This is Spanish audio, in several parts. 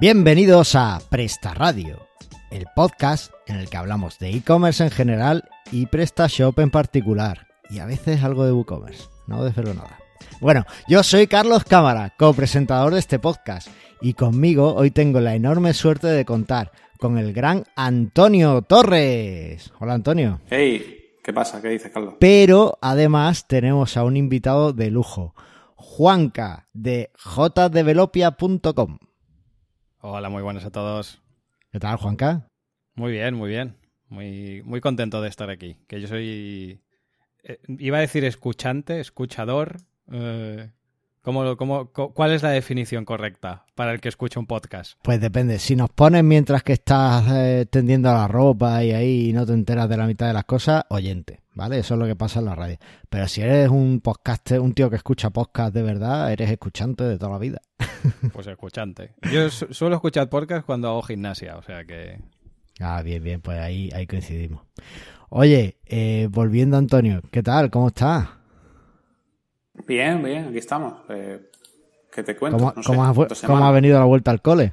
Bienvenidos a Presta Radio, el podcast en el que hablamos de e-commerce en general y PrestaShop en particular, y a veces algo de WooCommerce, no desvelo nada. Bueno, yo soy Carlos Cámara, copresentador de este podcast, y conmigo hoy tengo la enorme suerte de contar con el gran Antonio Torres. Hola Antonio. Hey, ¿qué pasa? ¿Qué dices, Carlos? Pero además tenemos a un invitado de lujo, Juanca de jdevelopia.com. Hola, muy buenas a todos. ¿Qué tal, Juanca? Muy bien, muy bien. Muy, muy contento de estar aquí. Que yo soy. eh, iba a decir escuchante, escuchador. eh, ¿cómo- cómo- ¿Cuál es la definición correcta para el que escucha un podcast? Pues depende. Si nos pones mientras que estás eh, tendiendo la ropa y ahí no te enteras de la mitad de las cosas, oyente, ¿vale? Eso es lo que pasa en la radio. Pero si eres un podcaster, un tío que escucha podcast de verdad, eres escuchante de toda la vida. Pues escuchante. Yo su- suelo escuchar podcast cuando hago gimnasia, o sea que. Ah, bien, bien, pues ahí, ahí coincidimos. Oye, eh, volviendo Antonio, ¿qué tal? ¿Cómo estás? Bien, bien, aquí estamos. Eh, ¿Qué te cuento? ¿Cómo, No sé, cómo has, cómo venido la vuelta al cole?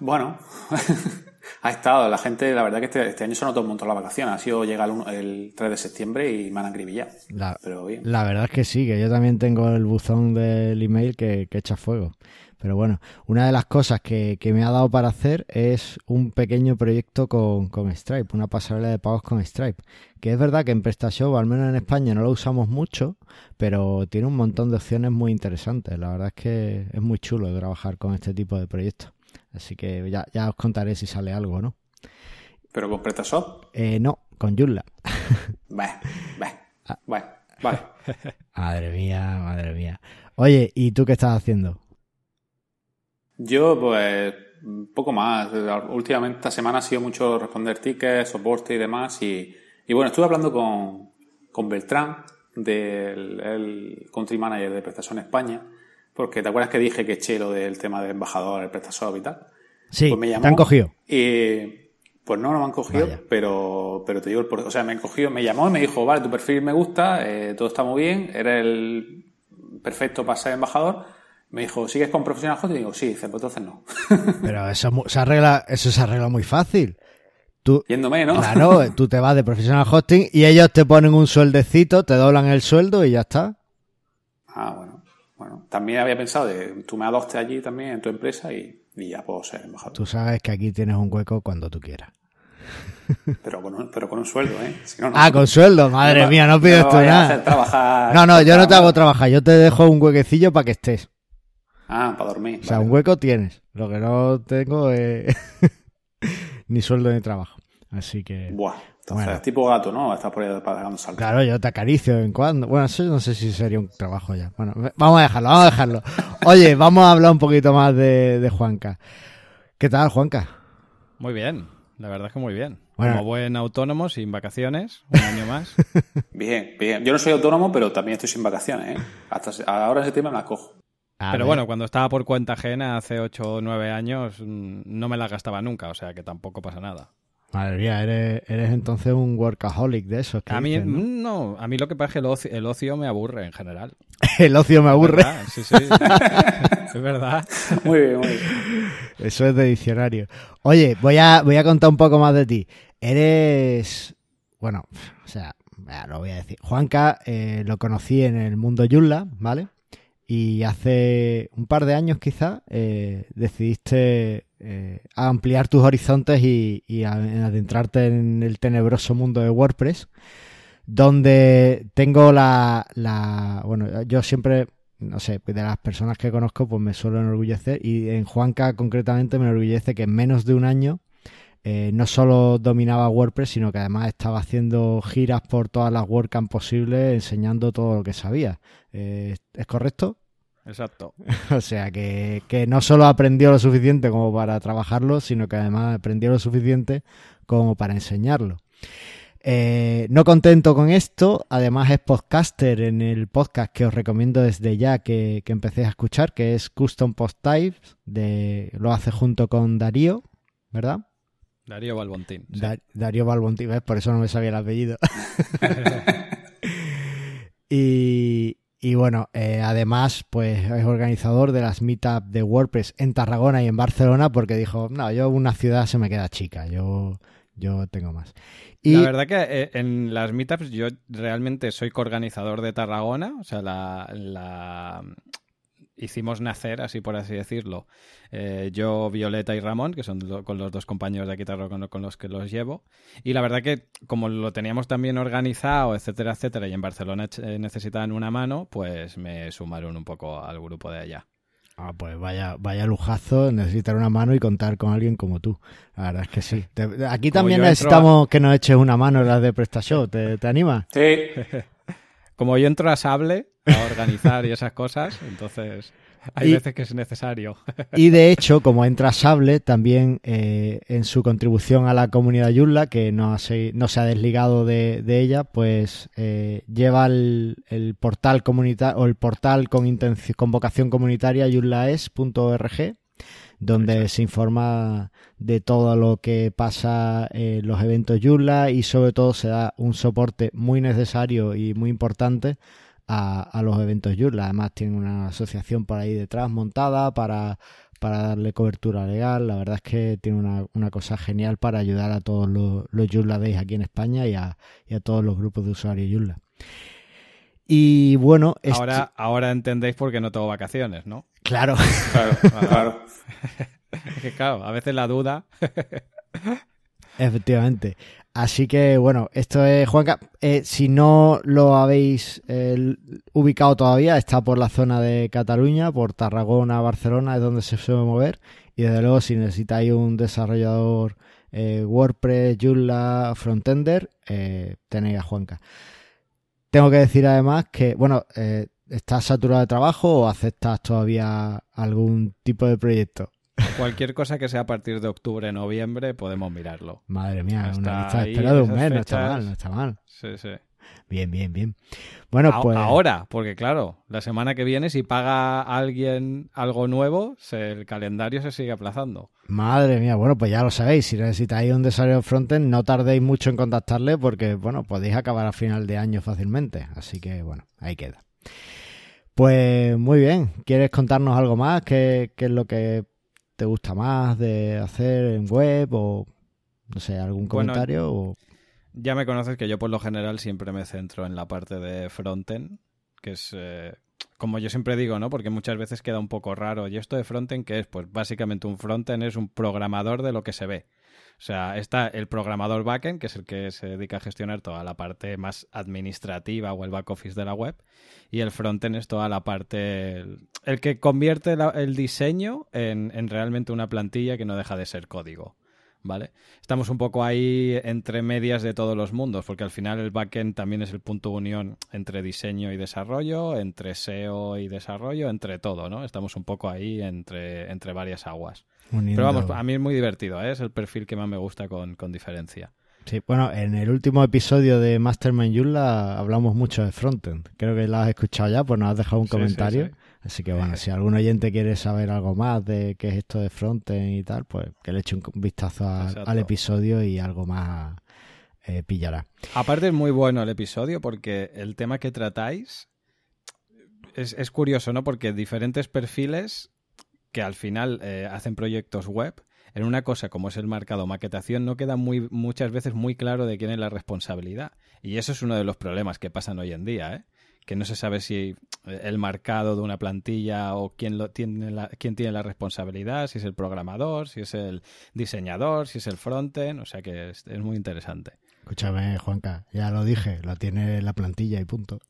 Bueno, ha estado. La gente, la verdad que este, este año se notó un montón la vacación. Ha sido llegar el, el 3 de septiembre y me han acribillado. La, Pero bien. La verdad es que sí, que yo también tengo el buzón del email que, que echa fuego. Pero bueno, una de las cosas que, que me ha dado para hacer es un pequeño proyecto con, con Stripe, una pasarela de pagos con Stripe. Que es verdad que en PrestaShop, al menos en España, no lo usamos mucho, pero tiene un montón de opciones muy interesantes. La verdad es que es muy chulo trabajar con este tipo de proyectos. Así que ya, ya os contaré si sale algo, ¿no? Pero con PrestaShop, Eh, no, con Joomla. bah, bah, Ah. bueno, vale. Madre mía, madre mía. Oye, ¿y tú qué estás haciendo? Yo, pues, poco más. Últimamente, esta semana ha sido mucho responder tickets, soporte y demás. Y, y bueno, estuve hablando con, con Beltrán, del el country manager de PrestaShop en España, porque te acuerdas que dije que eché lo del tema del embajador, el PrestaShop y tal. Sí, Pues me llamó te han cogido. Y pues no, no me han cogido, Vaya. pero, pero te digo, el o sea, me han cogido, me llamó y me dijo, vale, tu perfil me gusta, eh, todo está muy bien, eres el perfecto para ser embajador. Me dijo, ¿sigues con Professional Hosting? Y digo, sí, dice, pues entonces no. Pero eso, se arregla, eso se arregla muy fácil. Tú, Yéndome, ¿no? claro, tú te vas de profesional hosting y ellos te ponen un sueldecito, te doblan el sueldo y ya está. Ah, bueno. También había pensado de, tú me adoptes allí también en tu empresa y, y ya puedo ser embajador. Tú sabes que aquí tienes un hueco cuando tú quieras. Pero con, un, pero con un sueldo, ¿eh? Si no, no. Ah, con sueldo, madre No, mía, no pides tú nada. trabajar. No, no, yo no te hago trabajar, yo te dejo un huequecillo para que estés. Ah, para dormir. O sea, vale. un hueco tienes. Lo que no tengo es ni sueldo ni trabajo. Así que, Buah. Entonces, Bueno. tipo gato, ¿no? Estás por ahí pagando salto. claro, yo te acaricio de vez en cuando. Bueno, eso no sé si sería un trabajo ya. Bueno, vamos a dejarlo, vamos a dejarlo. Oye, vamos a hablar un poquito más de, de Juanca. ¿Qué tal, Juanca? Muy bien. La verdad es que muy bien. Bueno. Como buen autónomo, sin vacaciones, un año más. Bien, bien. Yo no soy autónomo, pero también estoy sin vacaciones, ¿eh? Hasta se- ahora en septiembre me las cojo. A Pero ver. bueno, cuando estaba por cuenta ajena hace 8 o 9 años, mm, no me la gastaba nunca, o sea que tampoco pasa nada. Madre mía, eres, eres entonces un workaholic de esos. que A mí, dicen, ¿no? mm, no, a mí lo que pasa es que el ocio, el ocio me aburre en general. El ocio me aburre. ¿Verdad? Sí, sí. es verdad. Muy bien, muy bien. Eso es de diccionario. Oye, voy a, voy a contar un poco más de ti. Eres. Bueno, o sea, ya lo voy a decir. Juanca eh, lo conocí en el mundo Joomla, ¿vale? Y hace un par de años quizá eh, decidiste eh, ampliar tus horizontes y, a- adentrarte en el tenebroso mundo de WordPress, donde tengo la, la... Bueno, yo siempre no sé, de las personas que conozco, pues me suelo enorgullecer. Y en Juanca, concretamente, me enorgullece que en menos de un año eh, no solo dominaba WordPress, sino que además estaba haciendo giras por todas las WordCamp posibles, enseñando todo lo que sabía. Eh, ¿Es correcto? Exacto. o sea, que, que no solo aprendió lo suficiente como para trabajarlo, sino que además aprendió lo suficiente como para enseñarlo. Eh, no contento con esto, además es podcaster en el podcast que os recomiendo desde ya que, que empecéis a escuchar, que es Custom Post Types, de, lo hace junto con Darío, ¿verdad? Darío Balbontín. sí. Da- Darío Balbontín, ¿ves? por eso no me sabía el apellido. y, Y bueno, eh, además, pues es organizador de las meetups de WordPress en Tarragona y en Barcelona porque dijo, no, yo una ciudad se me queda chica, yo, yo tengo más. Y... La verdad que eh, en las meetups yo realmente soy coorganizador de Tarragona, o sea, la, la, hicimos nacer, así por así decirlo, eh, yo, Violeta y Ramón, que son con los dos compañeros de aquí con, con, los que los llevo. Y la verdad que como lo teníamos también organizado, etcétera, etcétera, y en Barcelona eh, necesitaban una mano, pues me sumaron un poco al grupo de allá. Ah, pues vaya, vaya lujazo necesitar una mano y contar con alguien como tú. La verdad es que sí. aquí también necesitamos que nos eches una mano en las de PrestaShow. ¿Te, te anima? Sí. como yo entro a Sable a organizar y esas cosas, entonces hay veces que es necesario. y de hecho, como entra Sable, también eh, en su contribución a la comunidad Yulla, que no, no se ha desligado de, ella, pues eh, lleva el, portal comunitario o el portal con, con vocación comunitaria yullaes.org donde se informa de todo lo que pasa en los eventos Yulla y sobre todo se da un soporte muy necesario y muy importante a, los eventos Joomla. Además tiene una asociación por ahí detrás montada para, para darle cobertura legal. La verdad es que tiene una, una cosa genial para ayudar a todos los, los Joomla Days aquí en España y a, y a todos los grupos de usuarios Joomla. Y bueno... Ahora, ahora entendéis por qué no tengo vacaciones, ¿no? Claro. Claro, claro. que claro, a veces la duda... Efectivamente. Así que bueno, esto es Juanca. Eh, si no lo habéis eh, ubicado todavía, está por la zona de Cataluña, por Tarragona, Barcelona, es donde se suele mover. Y desde luego, si necesitáis un desarrollador eh, WordPress, Joomla, Frontender, tenéis a Juanca. Tengo que decir además que, bueno, ¿estás saturado de trabajo o aceptas todavía algún tipo de proyecto? Cualquier cosa que sea a partir de octubre, noviembre, podemos mirarlo. Madre mía, una lista de espera de un mes, no está mal, no está mal. Sí, sí. Bien, bien, bien. Bueno, pues. Ahora, porque claro, la semana que viene, si paga alguien algo nuevo, el calendario se sigue aplazando. Madre mía, bueno, pues ya lo sabéis. Si necesitáis un desarrollo frontend, no tardéis mucho en contactarle porque, bueno, podéis acabar a final de año fácilmente. Así que, bueno, ahí queda. Pues muy bien. ¿Quieres contarnos algo más? ¿Qué, qué es lo que te gusta más de hacer en web o no sé, algún comentario? Ya me conoces que yo por lo general siempre me centro en la parte de frontend, que es eh, como yo siempre digo, ¿no? Porque muchas veces queda un poco raro. ¿Y esto de frontend qué es? Pues básicamente un frontend es un programador de lo que se ve. O sea, está el programador backend, que es el que se dedica a gestionar toda la parte más administrativa o el back office de la web, y el frontend es toda la parte, el, que convierte el diseño en, en realmente una plantilla que no deja de ser código. ¿Vale? Estamos un poco ahí entre medias de todos los mundos, porque al final el backend también es el punto de unión entre diseño y desarrollo, entre SEO y desarrollo, entre todo, ¿no? Estamos un poco ahí entre, entre varias aguas. Pero vamos, a mí es muy divertido, ¿eh? es el perfil que más me gusta con, diferencia. Sí, bueno, en el último episodio de Mastermind Joomla hablamos mucho de frontend. Creo que lo has escuchado ya, pues nos has dejado un comentario. Así que bueno, si algún oyente quiere saber algo más de qué es esto de frontend y tal, pues que le eche un vistazo al episodio y algo más eh, pillará. Aparte es muy bueno el episodio porque el tema que tratáis es, es curioso, ¿no? Porque diferentes perfiles que al final eh, hacen proyectos web, en una cosa como es el marcado maquetación no queda muy, muchas veces muy claro de quién es la responsabilidad. Y eso es uno de los problemas que pasan hoy en día, ¿eh? Que no se sabe si el marcado de una plantilla o quién, lo, tiene la, quién tiene la responsabilidad, si es el programador, si es el diseñador, si es el frontend, o sea que es muy interesante. Escúchame, Juanca, ya lo dije, lo tiene la plantilla y punto.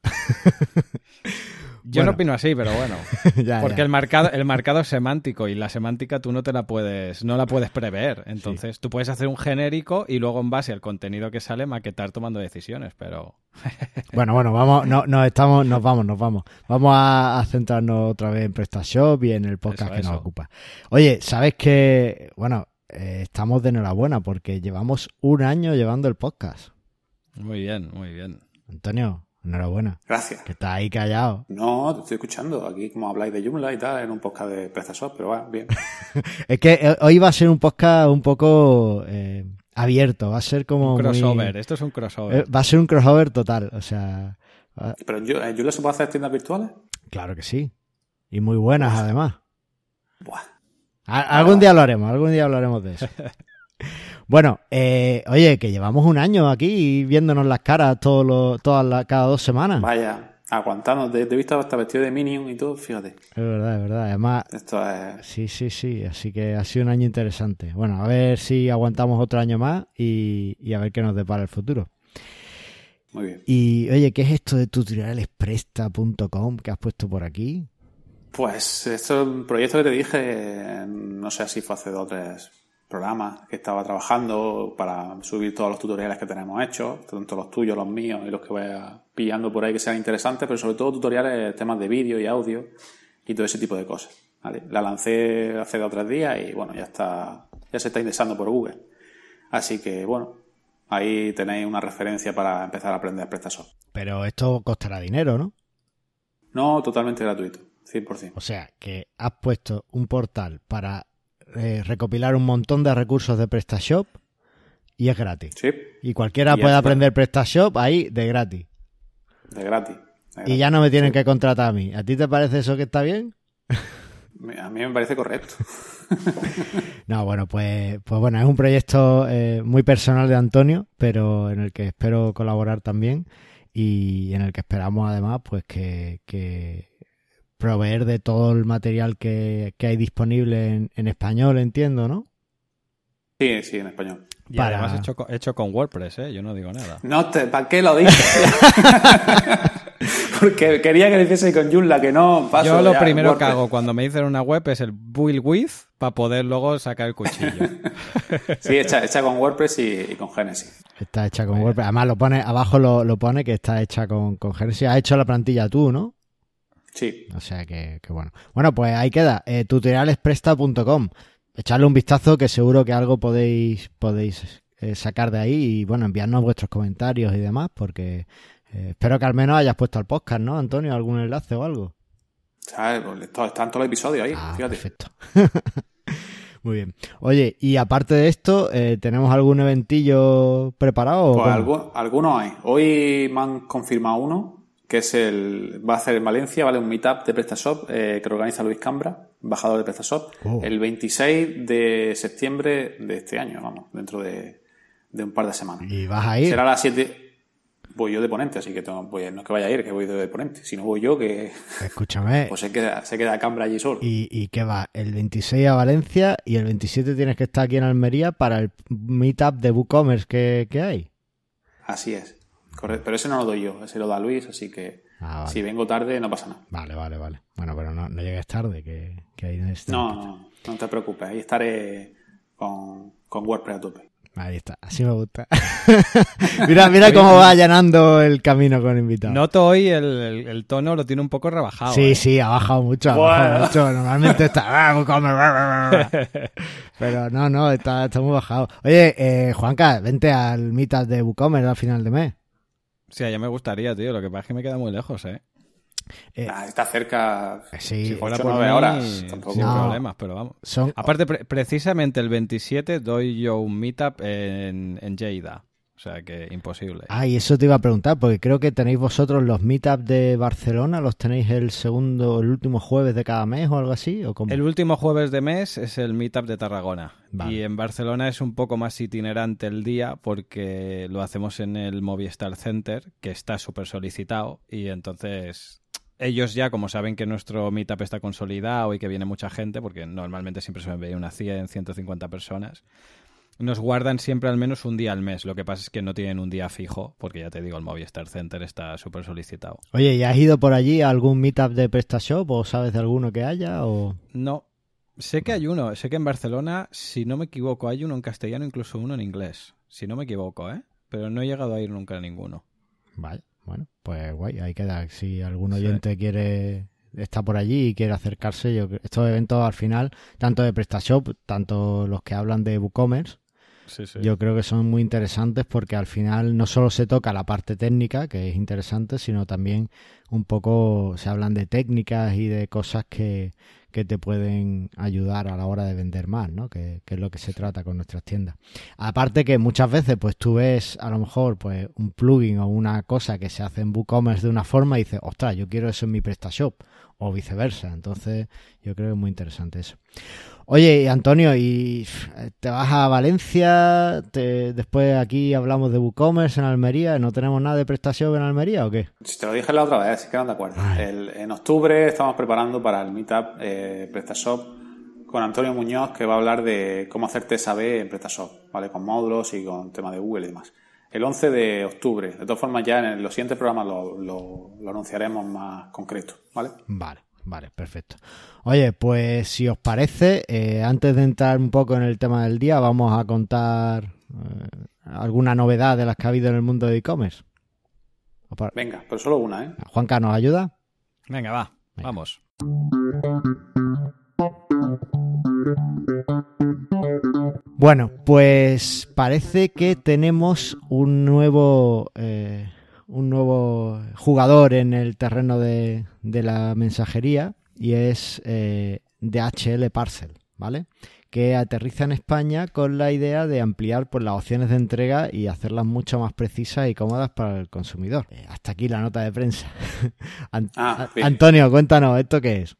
Yo no opino así, pero bueno. porque el marcado, el marcado es semántico y la semántica tú no te la puedes, no la puedes prever. Entonces, tú puedes hacer un genérico y luego en base al contenido que sale maquetar tomando decisiones, pero. bueno, bueno, vamos, no, no estamos, nos vamos, nos vamos. Vamos a, centrarnos otra vez en PrestaShop y en el podcast que nos ocupa. Oye, ¿sabes qué? Bueno, eh, estamos de enhorabuena porque llevamos un año llevando el podcast. Muy bien, muy bien. Antonio, enhorabuena. Gracias. Que está ahí callado. No, te estoy escuchando. Aquí como habláis de Joomla y tal, en un podcast de PrestaShop, pero bueno, bien. es que eh, hoy va a ser un podcast un poco eh, abierto. Va a ser como. Un crossover. Esto es un crossover. va a ser un crossover total. O sea, Pero yo, ¿en Joomla se puede hacer tiendas virtuales? Claro que sí. Y muy buenas, además. Buah. Algún día lo haremos, algún día hablaremos de eso. Bueno, eh, oye, que llevamos un año aquí viéndonos las caras todos los, todas las, cada dos semanas. Vaya, aguantando. Te, te he visto hasta vestido de Minion y todo, fíjate. Es verdad, es verdad. Además, Esto es... sí, sí, sí. Así que ha sido un año interesante. Bueno, a ver si aguantamos otro año más y, y a ver qué nos depara el futuro. Muy bien. Y oye, ¿qué es esto de tutorialespresta.com que has puesto por aquí? Pues esto es un proyecto que te dije, no sé si fue hace dos o tres programas que estaba trabajando para subir todos los tutoriales que tenemos hechos, tanto los tuyos, los míos y los que vaya pillando por ahí que sean interesantes, pero sobre todo tutoriales, temas de vídeo y audio y todo ese tipo de cosas. ¿vale? La lancé hace dos o tres días y bueno, ya está, ya se está indexando por Google. Así que bueno, ahí tenéis una referencia para empezar a aprender PrestaShop. Pero esto costará dinero, ¿no? No totalmente gratuito, 100%. O sea, que has puesto un portal para eh, recopilar un montón de recursos de PrestaShop y es gratis. Sí, Y cualquiera Y puede aprender PrestaShop ahí de gratis. de gratis. de gratis. Y ya no me tienen que contratar a mí. ¿A ti te parece eso que está bien? A mí me parece correcto. No, bueno, pues, pues bueno, es un proyecto eh, muy personal de Antonio, pero en el que espero colaborar también y en el que esperamos además pues que, que proveer de todo el material que, que hay disponible en, en español, entiendo, ¿no? Sí, sí, en español. Y Para- además hecho, con- hecho con WordPress, ¿eh? Yo no digo nada. No te, ¿para qué lo dices? Porque quería que lo hiciese con Joomla, que no paso Yo lo ya, primero que hago cuando me dicen una web es el build with para poder luego sacar el cuchillo. Sí, hecha, hecha con WordPress y, y con Genesis. Está hecha con WordPress. Además lo pone, abajo lo, lo pone que está hecha con, con Genesis. Has hecho la plantilla tú, ¿no? Sí, O sea que, que bueno. Bueno, pues ahí queda. Eh, tutorialespresta.com. Echarle un vistazo que seguro que algo podéis, podéis eh, sacar de ahí y bueno, enviarnos vuestros comentarios y demás porque eh, espero que al menos hayas puesto al podcast, ¿no, Antonio? ¿Algún enlace o algo? ¿sabes? Pues están todos los episodios ahí, Ah, fíjate. perfecto. Muy bien. Oye, y aparte de esto, eh, ¿tenemos algún eventillo preparado? Pues algunos hay. Hoy me han confirmado uno, que es el. Va a hacer en Valencia, ¿vale? Un meetup de PrestaShop eh, que organiza Luis Cambra, embajador de PrestaShop, Oh. el 26 de septiembre de este año, vamos, dentro de, de un par de semanas. ¿Y vas a ir? Será a las 7. Voy yo de ponente, así que tengo- no es que vaya a ir, que voy de ponente. Si no voy yo, que Escúchame. pues se queda, se queda Cambra allí solo. ¿Y, ¿Y qué va? El 26 a Valencia y el 27 tienes que estar aquí en Almería para el meetup de WooCommerce que, que hay. Así es. Correcto. Pero ese no lo doy yo, ese lo da Luis, así que Ah, vale. si vengo tarde no pasa nada. Vale, vale, vale. Bueno, pero no, no llegues tarde, que, que hay en este. No, no, no te preocupes, ahí estaré con, con WordPress a tope. Ahí está, así me gusta. mira, mira cómo va allanando el camino con invitados. Noto hoy el, el- el tono lo tiene un poco rebajado. sí, ¿eh? sí, ha bajado mucho, ha bajado mucho. Normalmente está. "Ah, WooCommerce". pero no, no, está, está muy bajado. Oye, eh, Juanca, vente al meetup de WooCommerce al final de mes. Sí, ya me gustaría, tío. Lo que pasa es que me queda muy lejos, ¿eh? Eh, Ah, está cerca. Sí, si fuera ocho, por nueve mí, horas, tampoco. sin No. problemas, pero vamos. son Aparte, pre- precisamente el 27 doy yo un meetup en, en Lleida. O sea que imposible. Ah, y eso te iba a preguntar, porque creo que tenéis vosotros los meetups de Barcelona, los tenéis el segundo, el último jueves de cada mes o algo así, o cómo? El último jueves de mes es el meetup de Tarragona. Vale. Y en Barcelona es un poco más itinerante el día porque lo hacemos en el Movistar Center, que está súper solicitado. Y entonces ellos ya, como saben que nuestro meetup está consolidado y que viene mucha gente, porque normalmente siempre se ve unas 100, 150 personas, nos guardan siempre al menos un día al mes. Lo que pasa es que no tienen un día fijo, porque ya te digo, el Movistar Center está súper solicitado. Oye, ¿y has ido por allí a algún meetup de PrestaShop o sabes de alguno que haya? O... No. Sé que hay uno, sé que en Barcelona, si no me equivoco, hay uno en castellano, incluso uno en inglés. Si no me equivoco, ¿eh? Pero no he llegado a ir nunca a ninguno. Vale, bueno, pues guay, ahí queda. Si algún Sí. oyente quiere está por allí y quiere acercarse, yo estos eventos al final, tanto de PrestaShop, tanto los que hablan de WooCommerce, yo creo que son muy interesantes porque al final no solo se toca la parte técnica, que es interesante, sino también un poco se hablan de técnicas y de cosas que, que te pueden ayudar a la hora de vender más, ¿no? Que, es lo que se trata con nuestras tiendas. Aparte que muchas veces pues tú ves a lo mejor pues un plugin o una cosa que se hace en WooCommerce de una forma y dices, ostras, yo quiero eso en mi PrestaShop o viceversa. Entonces yo creo que es muy interesante eso. Oye, Antonio, ¿y te vas a Valencia? después aquí hablamos de WooCommerce en Almería. ¿No tenemos nada de PrestaShop en Almería o qué? Si te lo dije la otra vez, si quedan de acuerdo. en octubre estamos preparando para el Meetup eh, PrestaShop con Antonio Muñoz, que va a hablar de cómo hacerte saber en PrestaShop, ¿vale? Con módulos y con tema de Google y demás. El 11 de octubre. De todas formas, ya en los siguientes programas lo, lo anunciaremos más concreto, ¿vale? Vale. Vale, perfecto. Oye, pues si os parece, eh, antes de entrar un poco en el tema del día, vamos a contar eh, alguna novedad de las que ha habido en el mundo de e-commerce. Venga, pero solo una, ¿eh? Juanca, ¿nos ayuda? Venga, va, vamos. Bueno, pues parece que tenemos un nuevo eh, un nuevo jugador en el terreno de, la mensajería y es eh, DHL Parcel, ¿vale? Que aterriza en España con la idea de ampliar pues, las opciones de entrega y hacerlas mucho más precisas y cómodas para el consumidor. Eh, hasta aquí la nota de prensa. Ah, Antonio, cuéntanos, ¿esto qué es?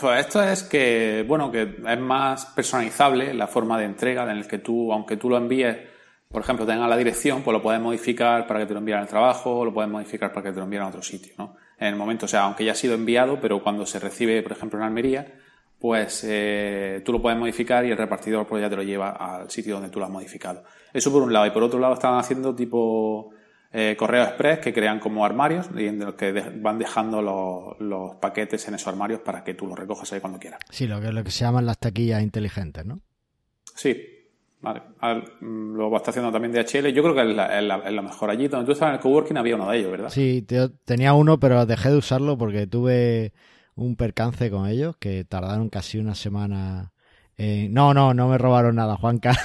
Pues esto es que, bueno, que es más personalizable la forma de entrega en el que tú, aunque tú lo envíes por ejemplo, tenga la dirección, pues lo puedes modificar para que te lo envíen al trabajo, o lo puedes modificar para que te lo envíen a otro sitio, ¿no? En el momento, o sea, aunque ya ha sido enviado, pero cuando se recibe, por ejemplo, en Almería, pues eh, tú lo puedes modificar y el repartidor pues ya te lo lleva al sitio donde tú lo has modificado. Eso por un lado. Y por otro lado están haciendo tipo eh, correo express que crean como armarios y en los que van dejando los, los, paquetes en esos armarios para que tú los recojas ahí cuando quieras. Sí, lo que, lo que se llaman las taquillas inteligentes, ¿no? Sí, Vale. Mm, lo está haciendo también DHL. Yo creo que es, lo mejor. Allí donde tú estabas en el coworking había uno de ellos, ¿verdad? Sí, tenía uno, pero dejé de usarlo porque tuve un percance con ellos que tardaron casi una semana. No, no, no me robaron nada, Juanca.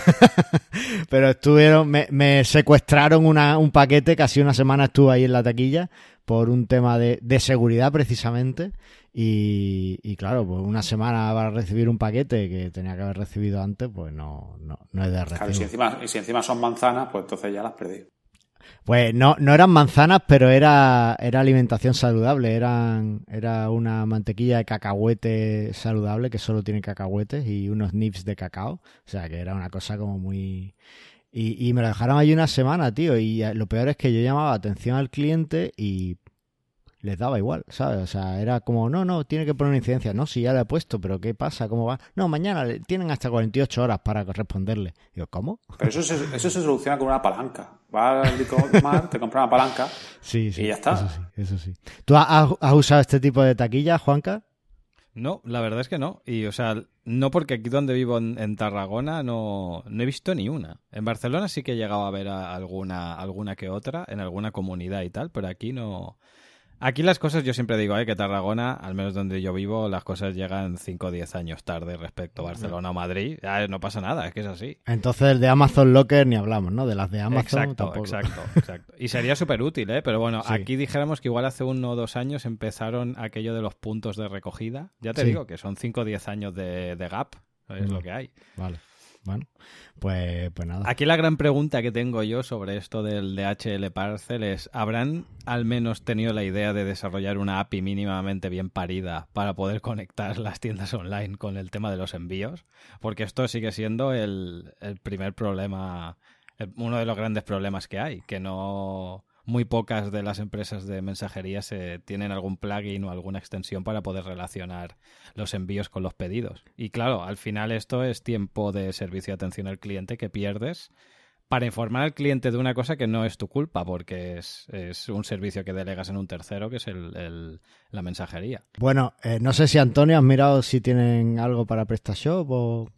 pero estuvieron, me, secuestraron un paquete, casi una semana estuve ahí en la taquilla por un tema de, de seguridad precisamente. Y, claro, pues una semana para recibir un paquete que tenía que haber recibido antes, pues no, no, no es de recibo. Claro, y si, encima, y si encima son manzanas, pues entonces ya las perdí. Pues no, no eran manzanas, pero era, era alimentación saludable. Eran, era una mantequilla de cacahuete saludable que solo tiene cacahuetes y unos nips de cacao. O sea que era una cosa como muy. Y, y me lo dejaron allí una semana, tío. Y lo peor es que yo llamaba atención al cliente y les daba igual, ¿sabes? O sea, era como, no, no, tiene que poner una incidencia. No, si ya la he puesto, pero ¿qué pasa? ¿Cómo va? No, mañana tienen hasta 48 horas para responderle. Digo, ¿cómo? Pero eso se, eso se soluciona con una palanca. Va al mar, te compra una palanca sí, sí, y ya está. Eso sí, eso sí. ¿Tú has, usado este tipo de taquilla, Juanca? No, la verdad es que no. Y, o sea, no porque aquí donde vivo en, Tarragona no, no, he visto ni una. En Barcelona sí que he llegado a ver alguna, alguna que otra, en alguna comunidad y tal, pero aquí no, Aquí las cosas, yo siempre digo, ¿eh? que Tarragona, al menos donde yo vivo, las cosas llegan 5 o 10 años tarde respecto a Barcelona o Madrid. Ya no pasa nada, es que es así. Entonces el de Amazon Locker ni hablamos, ¿no? De las de Amazon Exacto, exacto, exacto. Y sería súper útil, ¿eh? Pero bueno, aquí dijéramos que igual hace uno o dos años empezaron aquello de los puntos de recogida. Ya te digo que son 5 o 10 años de, gap, es lo que hay. Vale. Bueno, pues, pues nada. Aquí la gran pregunta que tengo yo sobre esto del DHL Parcel es, ¿habrán al menos tenido la idea de desarrollar una API mínimamente bien parida para poder conectar las tiendas online con el tema de los envíos? Porque esto sigue siendo el, el primer problema, uno de los grandes problemas que hay, que no muy pocas de las empresas de mensajería se tienen algún plugin o alguna extensión para poder relacionar los envíos con los pedidos. Y claro, al final esto es tiempo de servicio de atención al cliente que pierdes para informar al cliente de una cosa que no es tu culpa, porque es, un servicio que delegas en un tercero, que es el, la mensajería. Bueno, eh, no sé si Antonio has mirado si tienen algo para PrestaShop o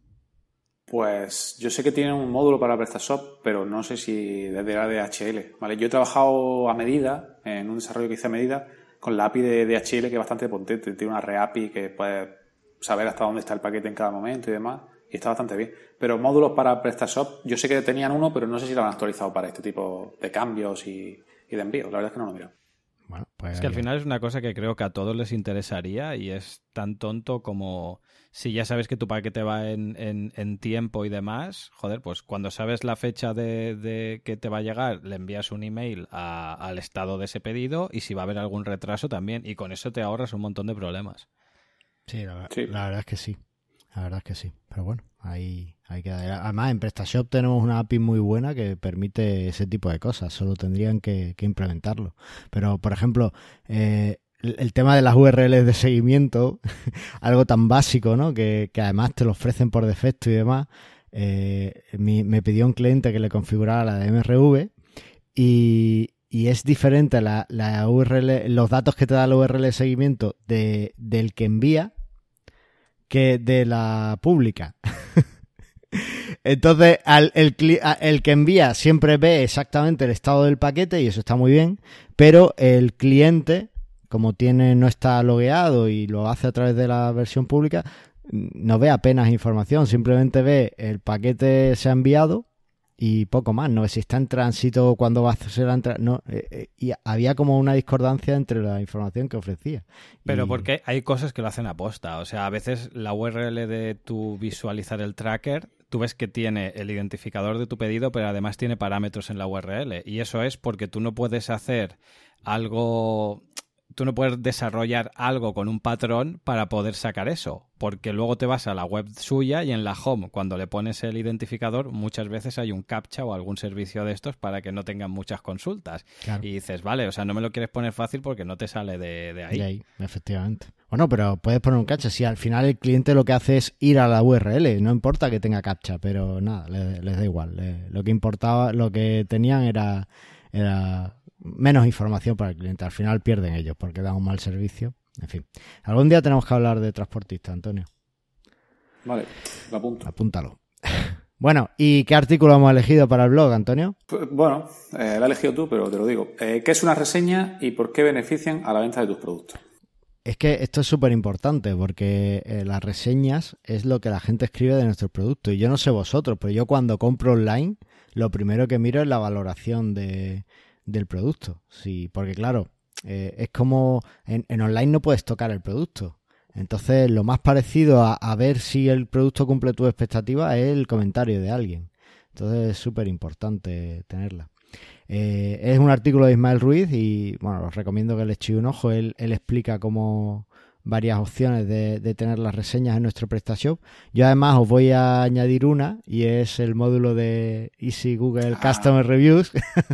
pues yo sé que tienen un módulo para PrestaShop, pero no sé si desde la DHL. ¿vale? Yo he trabajado a medida, en un desarrollo que hice a medida, con la API de DHL, que es bastante potente. Tiene una reAPI que puede saber hasta dónde está el paquete en cada momento y demás. y está bastante bien. Pero módulos para PrestaShop, yo sé que tenían uno, pero no sé si lo han actualizado para este tipo de cambios y, de envíos. La verdad es que no lo miro. Bueno, pues es que al final es una cosa que creo que a todos les interesaría y es tan tonto como si ya sabes que tu paquete va en, en, tiempo y demás, joder, pues cuando sabes la fecha de, que te va a llegar, le envías un email al estado de ese pedido y si va a haber algún retraso también. Y con eso te ahorras un montón de problemas. Sí, la, verdad es que sí. La verdad es que sí. Pero bueno, ahí, hay que Además, en PrestaShop tenemos una API muy buena que permite ese tipo de cosas. Solo tendrían que, implementarlo. Pero, por ejemplo, eh, el tema de las URLs de seguimiento, algo tan básico, ¿no? Que, además te lo ofrecen por defecto y demás. Eh, me pidió un cliente que le configurara la de MRV y, es diferente la, URL, los datos que te da la URL de seguimiento de, del que envía que de la pública. Entonces, el, el, que envía siempre ve exactamente el estado del paquete y eso está muy bien, pero el cliente como tiene no está logueado y lo hace a través de la versión pública, no ve apenas información, simplemente ve el paquete se ha enviado y poco más, no ve si está en tránsito cuando va a hacer la entrada, no, eh, eh, y había como una discordancia entre la información que ofrecía. Pero porque hay cosas que lo hacen a posta, o sea, a veces la URL de tu visualizar el tracker tú ves que tiene el identificador de tu pedido, pero además tiene parámetros en la URL. Y eso es porque tú no puedes hacer algo tú no puedes desarrollar algo con un patrón para poder sacar eso, porque luego te vas a la web suya y en la home, cuando le pones el identificador, muchas veces hay un captcha o algún servicio de estos para que no tengan muchas consultas. Y dices, vale, o sea, no me lo quieres poner fácil porque no te sale de, ahí. De ahí, efectivamente. Bueno, pero puedes poner un captcha. Si al final el cliente lo que hace es ir a la URL, no importa que tenga captcha, pero nada, les, da igual. lo que importaba, lo que tenían era, era menos información para el cliente. Al final pierden ellos porque dan un mal servicio. En fin, algún día tenemos que hablar de transportista, Antonio. Vale, lo apunto. Apúntalo. bueno, ¿y qué artículo hemos elegido para el blog, Antonio? Pues, bueno, eh, lo has elegido tú, pero te lo digo. Eh, ¿Qué es una reseña y por qué benefician a la venta de tus productos? Es que esto es súper importante porque eh, las reseñas es lo que la gente escribe de nuestros productos. Y yo no sé vosotros, pero yo cuando compro online, lo primero que miro es la valoración de, del producto. Sí, porque claro, eh, es como en, online no puedes tocar el producto. Entonces, lo más parecido a, ver si el producto cumple tu expectativa es el comentario de alguien. Entonces, es súper importante tenerla. Eh, es un artículo de Ismael Ruiz y, bueno, os recomiendo que le echéis un ojo. Él explica cómo, varias opciones de, tener las reseñas en nuestro PrestaShop. Yo además os voy a añadir una y es el módulo de Easy Google ah. Customer Reviews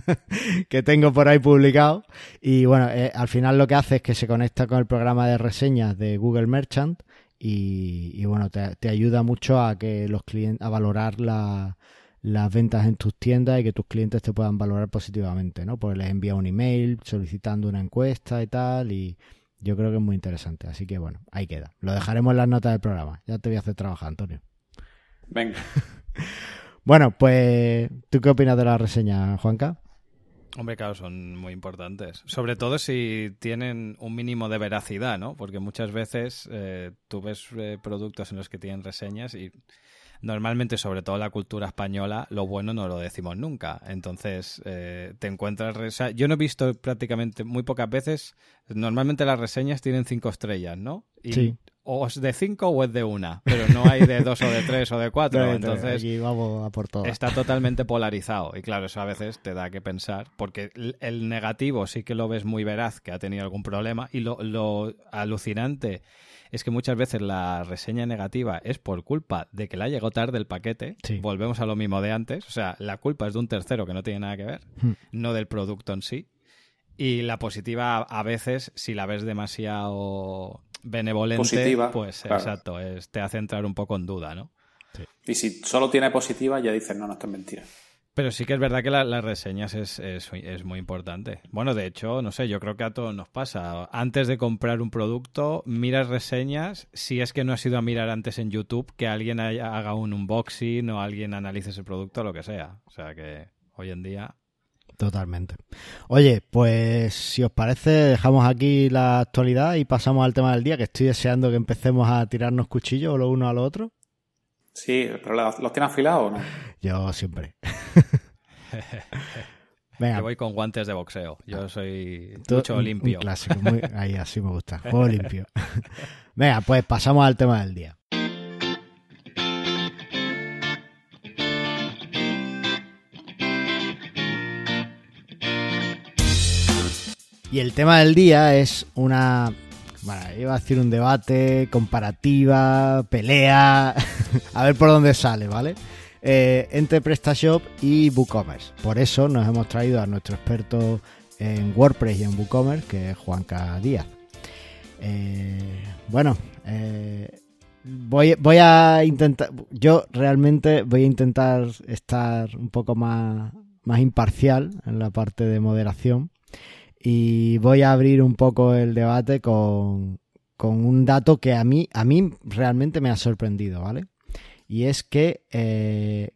que tengo por ahí publicado. Y bueno, eh, al final lo que hace es que se conecta con el programa de reseñas de Google Merchant y, bueno, te, ayuda mucho a que los clientes, a valorar las ventas en tus tiendas y que tus clientes te puedan valorar positivamente, ¿no? Pues les envía un email solicitando una encuesta y tal y yo creo que es muy interesante. Así que bueno, ahí queda. Lo dejaremos en las notas del programa. Ya te voy a hacer trabajar, Antonio. Venga. bueno, pues, ¿tú qué opinas de la reseña, Juanca? Hombre, claro, son muy importantes. Sobre todo si tienen un mínimo de veracidad, ¿no? Porque muchas veces eh, tú ves eh, productos en los que tienen reseñas y normalmente, sobre todo la cultura española, lo bueno no lo decimos nunca. Entonces, eh, te encuentras... yo no he visto prácticamente muy pocas veces... Normalmente las reseñas tienen cinco estrellas, ¿no? sí. O es de cinco o es de una, pero no hay de dos o de tres o de cuatro. entonces, vamos a por todo. está totalmente polarizado. Y claro, eso a veces te da que pensar, porque el negativo sí que lo ves muy veraz, que ha tenido algún problema, y lo, lo alucinante es que muchas veces la reseña negativa es por culpa de que la llegó tarde el paquete. Volvemos a lo mismo de antes. O sea, la culpa es de un tercero que no tiene nada que ver, hmm. no del producto en sí. Y la positiva a veces, si la ves demasiado benevolente, pues exacto, te hace entrar un poco en duda, ¿no? Y si solo tiene positiva, ya dices, no, no, esto es mentira. Pero sí que es verdad que las reseñas es, es, muy importante. Bueno, de hecho, no sé, yo creo que a todos nos pasa. Antes de comprar un producto, miras reseñas, si es que no has ido a mirar antes en YouTube, que alguien haga un unboxing o alguien analice ese producto, lo que sea. O sea que hoy en día... Totalmente. Oye, pues si os parece, dejamos aquí la actualidad y pasamos al tema del día, que estoy deseando que empecemos a tirarnos cuchillos lo uno a lo otro. Sí, pero ¿los tienes afilados o no? Yo siempre. Venga. Yo voy con guantes de boxeo. Yo soy mucho limpio. clásico, ahí así me gusta. Juego limpio. Venga, pues pasamos al tema del día. Y el tema del día es una. Bueno, iba a decir un debate, comparativa, pelea. A ver por dónde sale, ¿vale? Eh, entre PrestaShop y WooCommerce. Por eso nos hemos traído a nuestro experto en WordPress y en WooCommerce, que es Juanca Díaz. Eh, bueno, eh, voy, voy a intentar. Yo realmente voy a intentar estar un poco más, más imparcial en la parte de moderación y voy a abrir un poco el debate con, un dato que a mí, a mí realmente me ha sorprendido, ¿vale? Y es que eh,